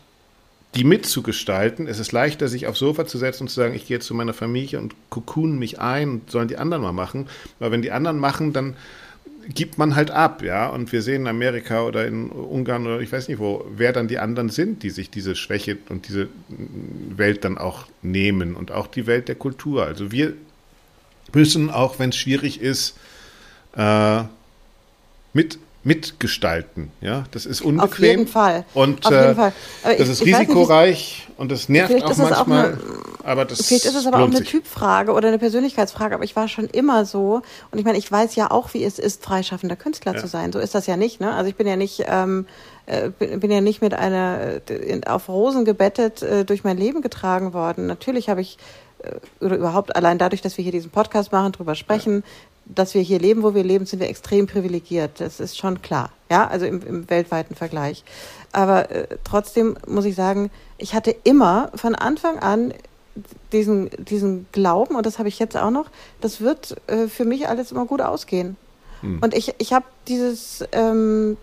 die mitzugestalten. Es ist leichter, sich aufs Sofa zu setzen und zu sagen, ich gehe jetzt zu meiner Familie und kokun mich ein und sollen die anderen mal machen. Weil wenn die anderen machen, dann gibt man halt ab, ja. Und wir sehen in Amerika oder in Ungarn oder ich weiß nicht wo, wer dann die anderen sind, die sich diese Schwäche und diese Welt dann auch nehmen und auch die Welt der Kultur. Also wir müssen, auch wenn es schwierig ist, äh, mit mitgestalten. Ja, das ist unbequem. Auf jeden Fall. Und Auf jeden äh, Fall. das ist risikoreich nicht, und das nervt auch manchmal. Auch eine, aber das vielleicht ist es aber auch eine sich. Typfrage oder eine Persönlichkeitsfrage. Aber ich war schon immer so. Und ich meine, ich weiß ja auch, wie es ist, freischaffender Künstler ja. zu sein. So ist das ja nicht. Ne? Also ich bin ja nicht. Ähm, äh, bin ja nicht mit einer äh, auf Rosen gebettet äh, durch mein Leben getragen worden. Natürlich habe ich oder überhaupt allein dadurch, dass wir hier diesen Podcast machen, drüber sprechen, dass wir hier leben, wo wir leben, sind wir extrem privilegiert. Das ist schon klar. Ja, also im, im weltweiten Vergleich. Aber äh, trotzdem muss ich sagen, ich hatte immer von Anfang an diesen, diesen Glauben, und das habe ich jetzt auch noch, das wird äh, für mich alles immer gut ausgehen. Hm. Und ich, ich habe dieses, ähm,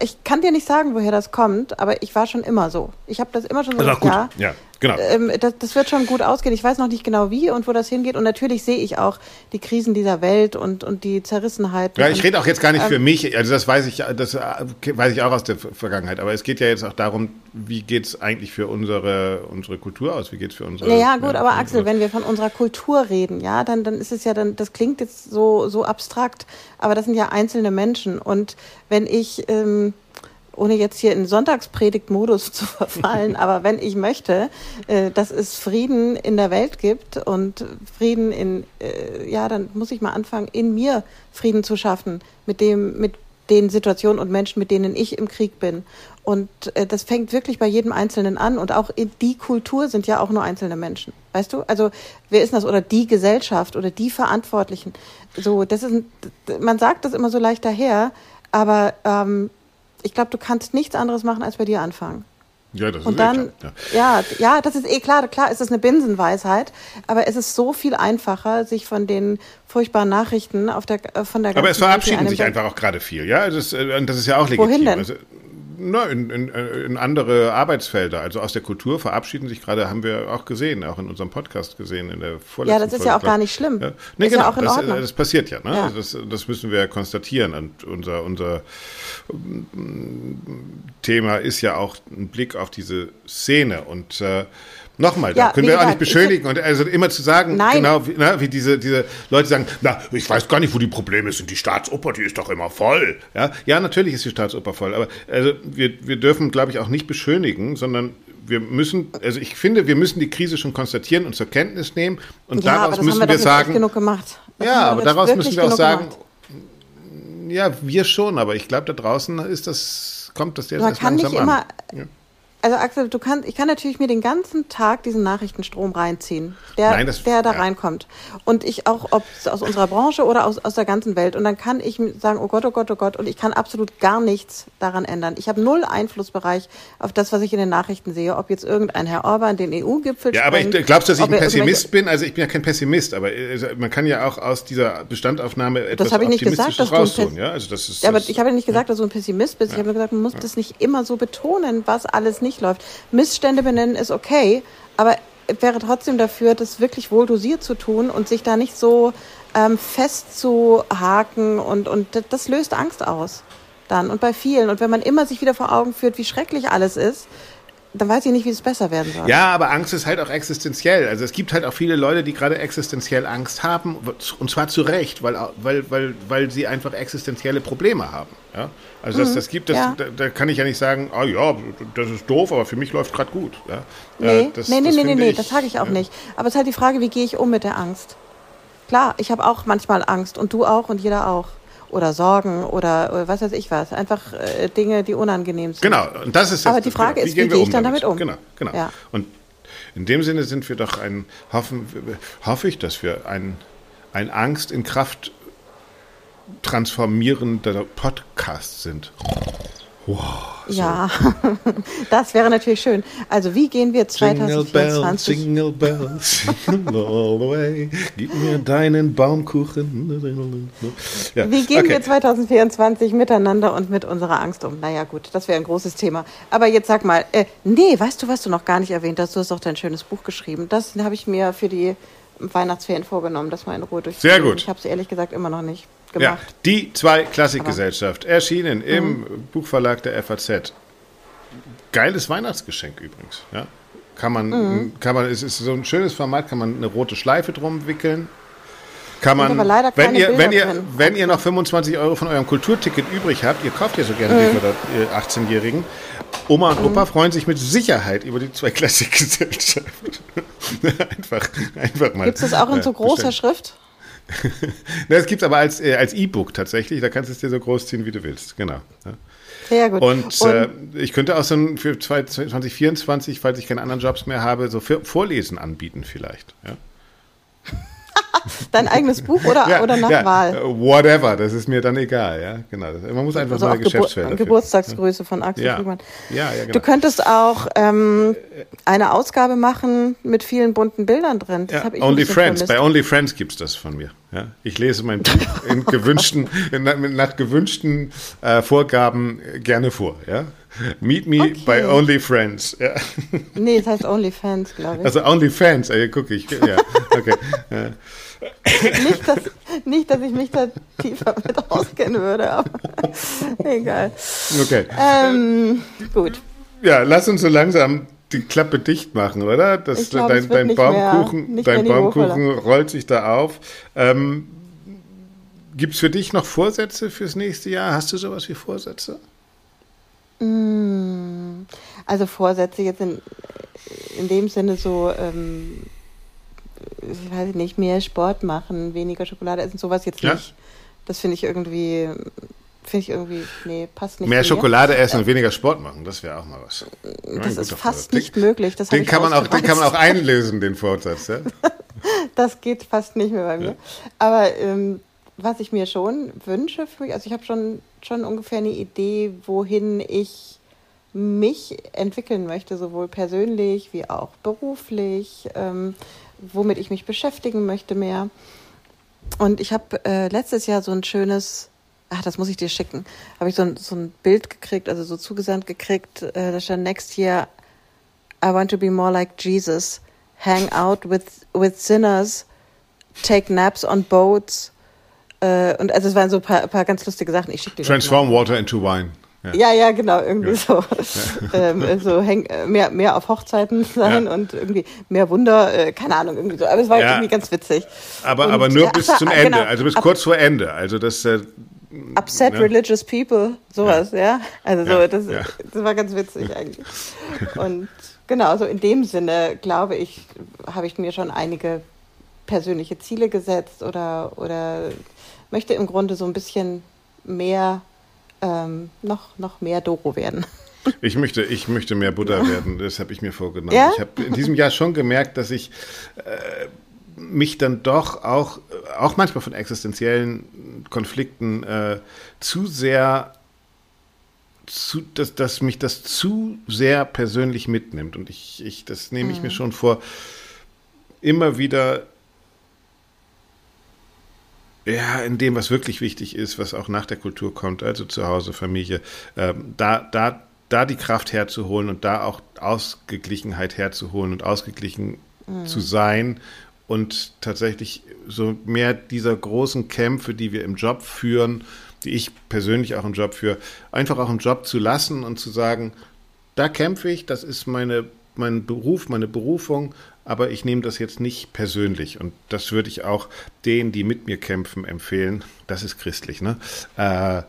ich kann dir nicht sagen, woher das kommt, aber ich war schon immer so. Ich habe das immer schon so also ja, ja. Genau. Ähm, das, das, wird schon gut ausgehen. Ich weiß noch nicht genau wie und wo das hingeht. Und natürlich sehe ich auch die Krisen dieser Welt und, und die Zerrissenheit. Ja, ich rede auch jetzt gar nicht ähm, für mich. Also das weiß ich, das äh, weiß ich auch aus der Vergangenheit. Aber es geht ja jetzt auch darum, wie geht es eigentlich für unsere, unsere Kultur aus? Wie geht es für unsere. Ja, ja gut, ja, aber Axel, wenn wir von unserer Kultur reden, ja, dann, dann ist es ja dann, das klingt jetzt so, so abstrakt, aber das sind ja einzelne Menschen. Und wenn ich. Ähm, ohne jetzt hier in Sonntagspredigtmodus zu verfallen, aber wenn ich möchte, äh, dass es Frieden in der Welt gibt und Frieden in, äh, ja, dann muss ich mal anfangen, in mir Frieden zu schaffen mit dem, mit den Situationen und Menschen, mit denen ich im Krieg bin. Und äh, das fängt wirklich bei jedem Einzelnen an. Und auch in die Kultur sind ja auch nur einzelne Menschen. Weißt du? Also wer ist das? Oder die Gesellschaft oder die Verantwortlichen. So, das ist, man sagt das immer so leicht daher, aber ähm, ich glaube, du kannst nichts anderes machen, als bei dir anfangen. Ja, das und ist dann, eh klar. Ja. ja. ja, das ist eh klar. Klar ist es eine Binsenweisheit, aber es ist so viel einfacher, sich von den furchtbaren Nachrichten auf der, äh, von der ganzen Aber es verabschieden sich einfach auch gerade viel, ja. Das, äh, das ist ja auch legitim. Wohin denn? Also, na, in, in, in andere Arbeitsfelder. Also aus der Kultur verabschieden sich gerade, haben wir auch gesehen, auch in unserem Podcast gesehen, in der vorletzten Ja, das ist Folge, ja auch gar nicht schlimm. Ja. Nee, ist genau, ja auch in das, Ordnung. das passiert ja. Ne? ja. Das, das müssen wir konstatieren. Und unser, unser Thema ist ja auch ein Blick auf diese Szene. Und äh, Nochmal, ja, da können wir gesagt, auch nicht beschönigen und also immer zu sagen, Nein. genau wie, na, wie diese, diese Leute sagen, na, ich weiß gar nicht, wo die Probleme sind. Die Staatsoper, die ist doch immer voll. Ja, ja natürlich ist die Staatsoper voll, aber also wir, wir dürfen, glaube ich, auch nicht beschönigen, sondern wir müssen, also ich finde, wir müssen die Krise schon konstatieren und zur Kenntnis nehmen und ja, daraus müssen wir, wir sagen, genug gemacht. Das ja, aber daraus müssen wir auch sagen, gemacht. ja, wir schon, aber ich glaube, da draußen ist das kommt das jetzt Man kann nicht immer, ja. Also Axel, du kannst, ich kann natürlich mir den ganzen Tag diesen Nachrichtenstrom reinziehen, der, Nein, das, der da ja. reinkommt. Und ich auch, ob es aus unserer Branche oder aus, aus der ganzen Welt. Und dann kann ich sagen, oh Gott, oh Gott, oh Gott. Und ich kann absolut gar nichts daran ändern. Ich habe null Einflussbereich auf das, was ich in den Nachrichten sehe. Ob jetzt irgendein Herr Orban den EU-Gipfel Ja, aber ich, glaubst du, dass ich ein Pessimist bin? Also ich bin ja kein Pessimist, aber also man kann ja auch aus dieser Bestandaufnahme etwas das ich nicht gesagt, dass rausholen. Ja, also das ist, ja, aber ich habe ja nicht gesagt, dass du ein Pessimist bist. Ich habe nur gesagt, man muss das nicht immer so betonen, was alles nicht nicht läuft. Missstände benennen ist okay, aber wäre trotzdem dafür, das wirklich wohl dosiert zu tun und sich da nicht so ähm, festzuhaken und, und das löst Angst aus. dann und bei vielen. Und wenn man immer sich wieder vor Augen führt, wie schrecklich alles ist, dann weiß ich nicht, wie es besser werden soll. Ja, aber Angst ist halt auch existenziell. Also es gibt halt auch viele Leute, die gerade existenziell Angst haben, und zwar zu Recht, weil, weil, weil, weil sie einfach existenzielle Probleme haben. Ja? Also das, mhm, das gibt, das, ja. da, da, kann ich ja nicht sagen, oh ja, das ist doof, aber für mich läuft gerade gut. Ja? Nee, äh, das, nee, nee, nee, nee, nee, das sage ich auch ja. nicht. Aber es ist halt die Frage, wie gehe ich um mit der Angst? Klar, ich habe auch manchmal Angst und du auch und jeder auch oder Sorgen oder, oder was weiß ich was. Einfach äh, Dinge, die unangenehm sind. Genau, und das ist Aber die Frage ist, wie, wie gehe ich dann damit um? Genau, genau. Ja. Und in dem Sinne sind wir doch ein, hoffen, hoffe ich, dass wir ein, ein Angst in Kraft transformierender Podcast sind. Wow. So. Ja, das wäre natürlich schön. Also wie gehen wir 2024? Jingle bell, jingle bell, jingle all the way. Gib mir deinen Baumkuchen. Ja. Wie gehen okay. wir 2024 miteinander und mit unserer Angst um? Naja gut, das wäre ein großes Thema. Aber jetzt sag mal, äh, nee, weißt du, was du noch gar nicht erwähnt hast? Du hast doch dein schönes Buch geschrieben. Das habe ich mir für die Weihnachtsferien vorgenommen, das mal in Ruhe durchzuführen. Sehr gut. Ich habe es ehrlich gesagt immer noch nicht gemacht. Ja, die zwei Klassikgesellschaft, erschienen im mhm. Buchverlag der FAZ. Geiles Weihnachtsgeschenk übrigens. Ja? Kann man, mhm. kann man, es ist so ein schönes Format, kann man eine rote Schleife drum wickeln. Kann man, wenn ihr, wenn ihr, wenn ihr noch 25 Euro von eurem Kulturticket übrig habt, ihr kauft ja so gerne mhm. die 18-Jährigen. Oma und Opa mhm. freuen sich mit Sicherheit über die zwei Klassikgesellschaft. einfach, einfach mal. Gibt es das auch in so großer bestellen. Schrift? Das gibt es aber als äh, als E-Book tatsächlich. Da kannst du es dir so groß ziehen, wie du willst. Genau. Sehr gut. Und, Und äh, ich könnte auch so ein, für 2024, falls ich keine anderen Jobs mehr habe, so Vorlesen anbieten vielleicht. Ja? Dein eigenes Buch oder, ja, oder nach ja, Wahl? Whatever, das ist mir dann egal, ja, genau. Man muss einfach also neue Geschäftsfelder Gebur Geburtstagsgröße von Axel ja. Friedmann. Ja, ja, genau. Du könntest auch ähm, eine Ausgabe machen mit vielen bunten Bildern drin. Das ja, Only Friends, bei Only Friends gibt es das von mir. Ja, ich lese mein Buch in gewünschten, in, nach gewünschten äh, Vorgaben gerne vor, ja. Meet me okay. by Only Friends. Ja. Nee, es heißt Only Fans, glaube ich. Also Only Fans, ey, guck ich. Ja, okay. Ja. nicht, dass, nicht, dass ich mich da tiefer mit auskennen würde, aber egal. Okay. Ähm, gut. Ja, lass uns so langsam die Klappe dicht machen, oder? Das, glaub, dein, dein Baumkuchen, mehr, dein Baumkuchen rollt sich da auf. Ähm, Gibt es für dich noch Vorsätze fürs nächste Jahr? Hast du sowas wie Vorsätze? Mm, also Vorsätze jetzt in, in dem Sinne so ähm, ich weiß nicht, mehr Sport machen, weniger Schokolade essen, sowas jetzt ja? nicht. Das finde ich irgendwie, finde ich irgendwie, nee, passt nicht. Mehr Schokolade essen und weniger Sport machen, das wäre auch mal was. Das ist fast nicht möglich. Das den, kann man auch, den kann man auch einlösen, den Vorsatz. Ja? das geht fast nicht mehr bei mir. Ja. Aber ähm, was ich mir schon wünsche für mich, also ich habe schon, schon ungefähr eine Idee, wohin ich mich entwickeln möchte, sowohl persönlich wie auch beruflich. Ähm, womit ich mich beschäftigen möchte mehr. Und ich habe äh, letztes Jahr so ein schönes, ach, das muss ich dir schicken, habe ich so ein, so ein Bild gekriegt, also so zugesandt gekriegt, äh, da stand Next Year, I want to be more like Jesus, hang out with, with sinners, take naps on boats. Äh, und also es waren so ein paar, paar ganz lustige Sachen. Ich schicke dir Transform water into wine. Ja. ja, ja, irgendwie ja. so. ähm, so häng, äh, mehr, mehr auf Hochzeiten sein ja. und irgendwie mehr Wunder, äh, keine Ahnung, irgendwie so. Aber es war irgendwie ganz witzig. Aber, und, aber nur bis ach, zum Ende, genau, also bis kurz vor Ende. Also das äh, Upset religious people, sowas, ja. Also so, das, das war ganz witzig eigentlich. Und genau, so in dem Sinne, glaube ich, habe ich mir schon einige persönliche Ziele gesetzt oder, oder möchte im Grunde so ein bisschen mehr ähm, noch, noch mehr Doro werden. Ich möchte, ich möchte mehr Buddha werden, das habe ich mir vorgenommen. Ja? Ich habe in diesem Jahr schon gemerkt, dass ich äh, mich dann doch auch, auch manchmal von existenziellen Konflikten äh, zu sehr, zu, dass, dass mich das zu sehr persönlich mitnimmt. Und ich, ich das nehme ich mhm. mir schon vor, immer wieder ja, in dem, was wirklich wichtig ist, was auch nach der Kultur kommt, also zu Hause, Familie, ähm, da, da, da die Kraft herzuholen und da auch Ausgeglichenheit herzuholen und ausgeglichen mhm. zu sein und tatsächlich so mehr dieser großen Kämpfe, die wir im Job führen, die ich persönlich auch im Job führe, einfach auch im Job zu lassen und zu sagen, da kämpfe ich, das ist meine, mein Beruf, meine Berufung, aber ich nehme das jetzt nicht persönlich. Und das würde ich auch denen, die mit mir kämpfen, empfehlen. Das ist christlich, ne? Äh,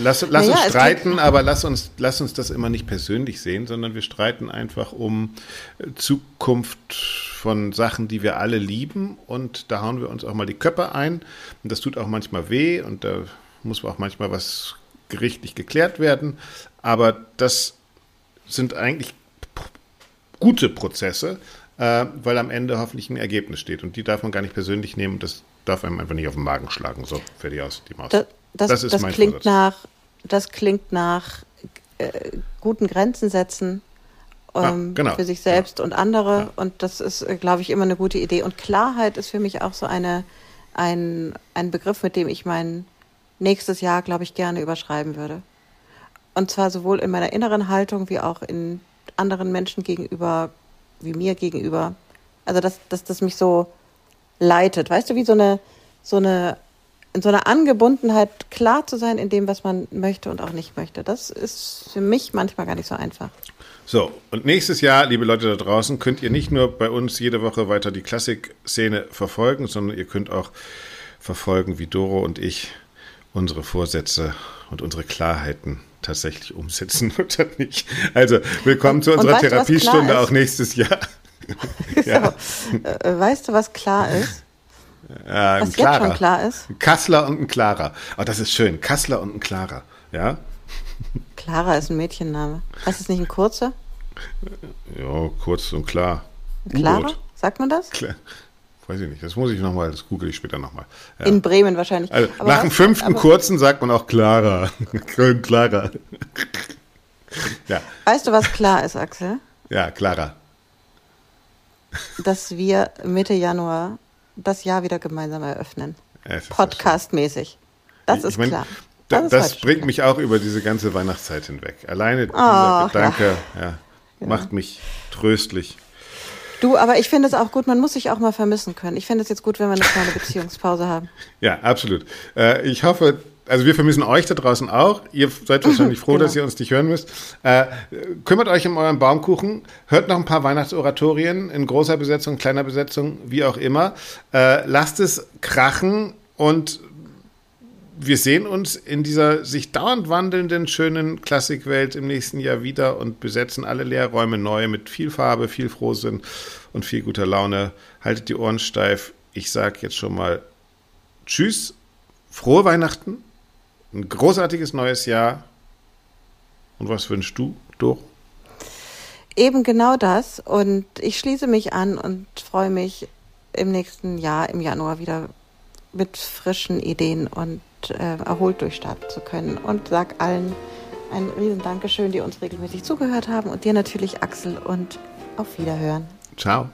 lass lass naja, uns streiten, aber lass uns, lass uns das immer nicht persönlich sehen, sondern wir streiten einfach um Zukunft von Sachen, die wir alle lieben. Und da hauen wir uns auch mal die Köpfe ein. Und das tut auch manchmal weh und da muss auch manchmal was gerichtlich geklärt werden. Aber das sind eigentlich gute Prozesse äh, weil am Ende hoffentlich ein Ergebnis steht. Und die darf man gar nicht persönlich nehmen das darf einem einfach nicht auf den Magen schlagen. So, fertig aus, die Maus. Das, das, das ist das mein klingt nach, Das klingt nach äh, guten Grenzen setzen. Um, ah, ähm, genau. für sich selbst ja. und andere. Ja. Und das ist, glaube ich, immer eine gute Idee. Und Klarheit ist für mich auch so eine, ein, ein Begriff, mit dem ich mein nächstes Jahr, glaube ich, gerne überschreiben würde. Und zwar sowohl in meiner inneren Haltung wie auch in anderen Menschen gegenüber wie mir gegenüber. Also dass, dass das mich so leitet. Weißt du, wie so eine, so eine, in so einer Angebundenheit klar zu sein in dem, was man möchte und auch nicht möchte. Das ist für mich manchmal gar nicht so einfach. So, und nächstes Jahr, liebe Leute da draußen, könnt ihr nicht nur bei uns jede Woche weiter die Klassik-Szene verfolgen, sondern ihr könnt auch verfolgen, wie Doro und ich unsere Vorsätze und unsere Klarheiten tatsächlich umsetzen oder nicht. Also willkommen zu unserer Therapiestunde auch nächstes Jahr. ja. so, äh, weißt du, was klar ist? Ja, was jetzt schon klar ist? Kassler und ein Clara. Oh, das ist schön. Kassler und ein Clara. Ja? Clara ist ein Mädchenname. Heißt es nicht ein kurzer? Ja, kurz und klar. Clara? Sagt man das? Klar. Weiß ich nicht. Das muss ich nochmal, das google ich später nochmal. Ja. In Bremen wahrscheinlich. Also, nach dem fünften kurzen sagt man auch Clara. Clara. ja. Weißt du, was klar ist, Axel? Ja, Clara. Dass wir Mitte Januar das Jahr wieder gemeinsam eröffnen. Podcastmäßig. Das ist ich mein, klar. Das, das bringt mich auch über diese ganze Weihnachtszeit hinweg. Alleine dieser Gedanke ja. Ja, macht mich tröstlich. Du, aber ich finde es auch gut, man muss sich auch mal vermissen können. Ich finde es jetzt gut, wenn wir eine kleine Beziehungspause haben. Ja, absolut. Äh, ich hoffe, also wir vermissen euch da draußen auch. Ihr seid wahrscheinlich froh, genau. dass ihr uns nicht hören müsst. Äh, kümmert euch um euren Baumkuchen. Hört noch ein paar Weihnachtsoratorien in großer Besetzung, kleiner Besetzung, wie auch immer. Äh, lasst es krachen und wir sehen uns in dieser sich dauernd wandelnden, schönen Klassikwelt im nächsten Jahr wieder und besetzen alle Lehrräume neu mit viel Farbe, viel Frohsinn und viel guter Laune. Haltet die Ohren steif. Ich sage jetzt schon mal Tschüss, frohe Weihnachten, ein großartiges neues Jahr. Und was wünschst du, Doro? Eben genau das. Und ich schließe mich an und freue mich im nächsten Jahr, im Januar wieder mit frischen Ideen und äh, erholt durchstarten zu können. Und sag allen ein riesen Dankeschön, die uns regelmäßig zugehört haben und dir natürlich Axel und auf Wiederhören. Ciao.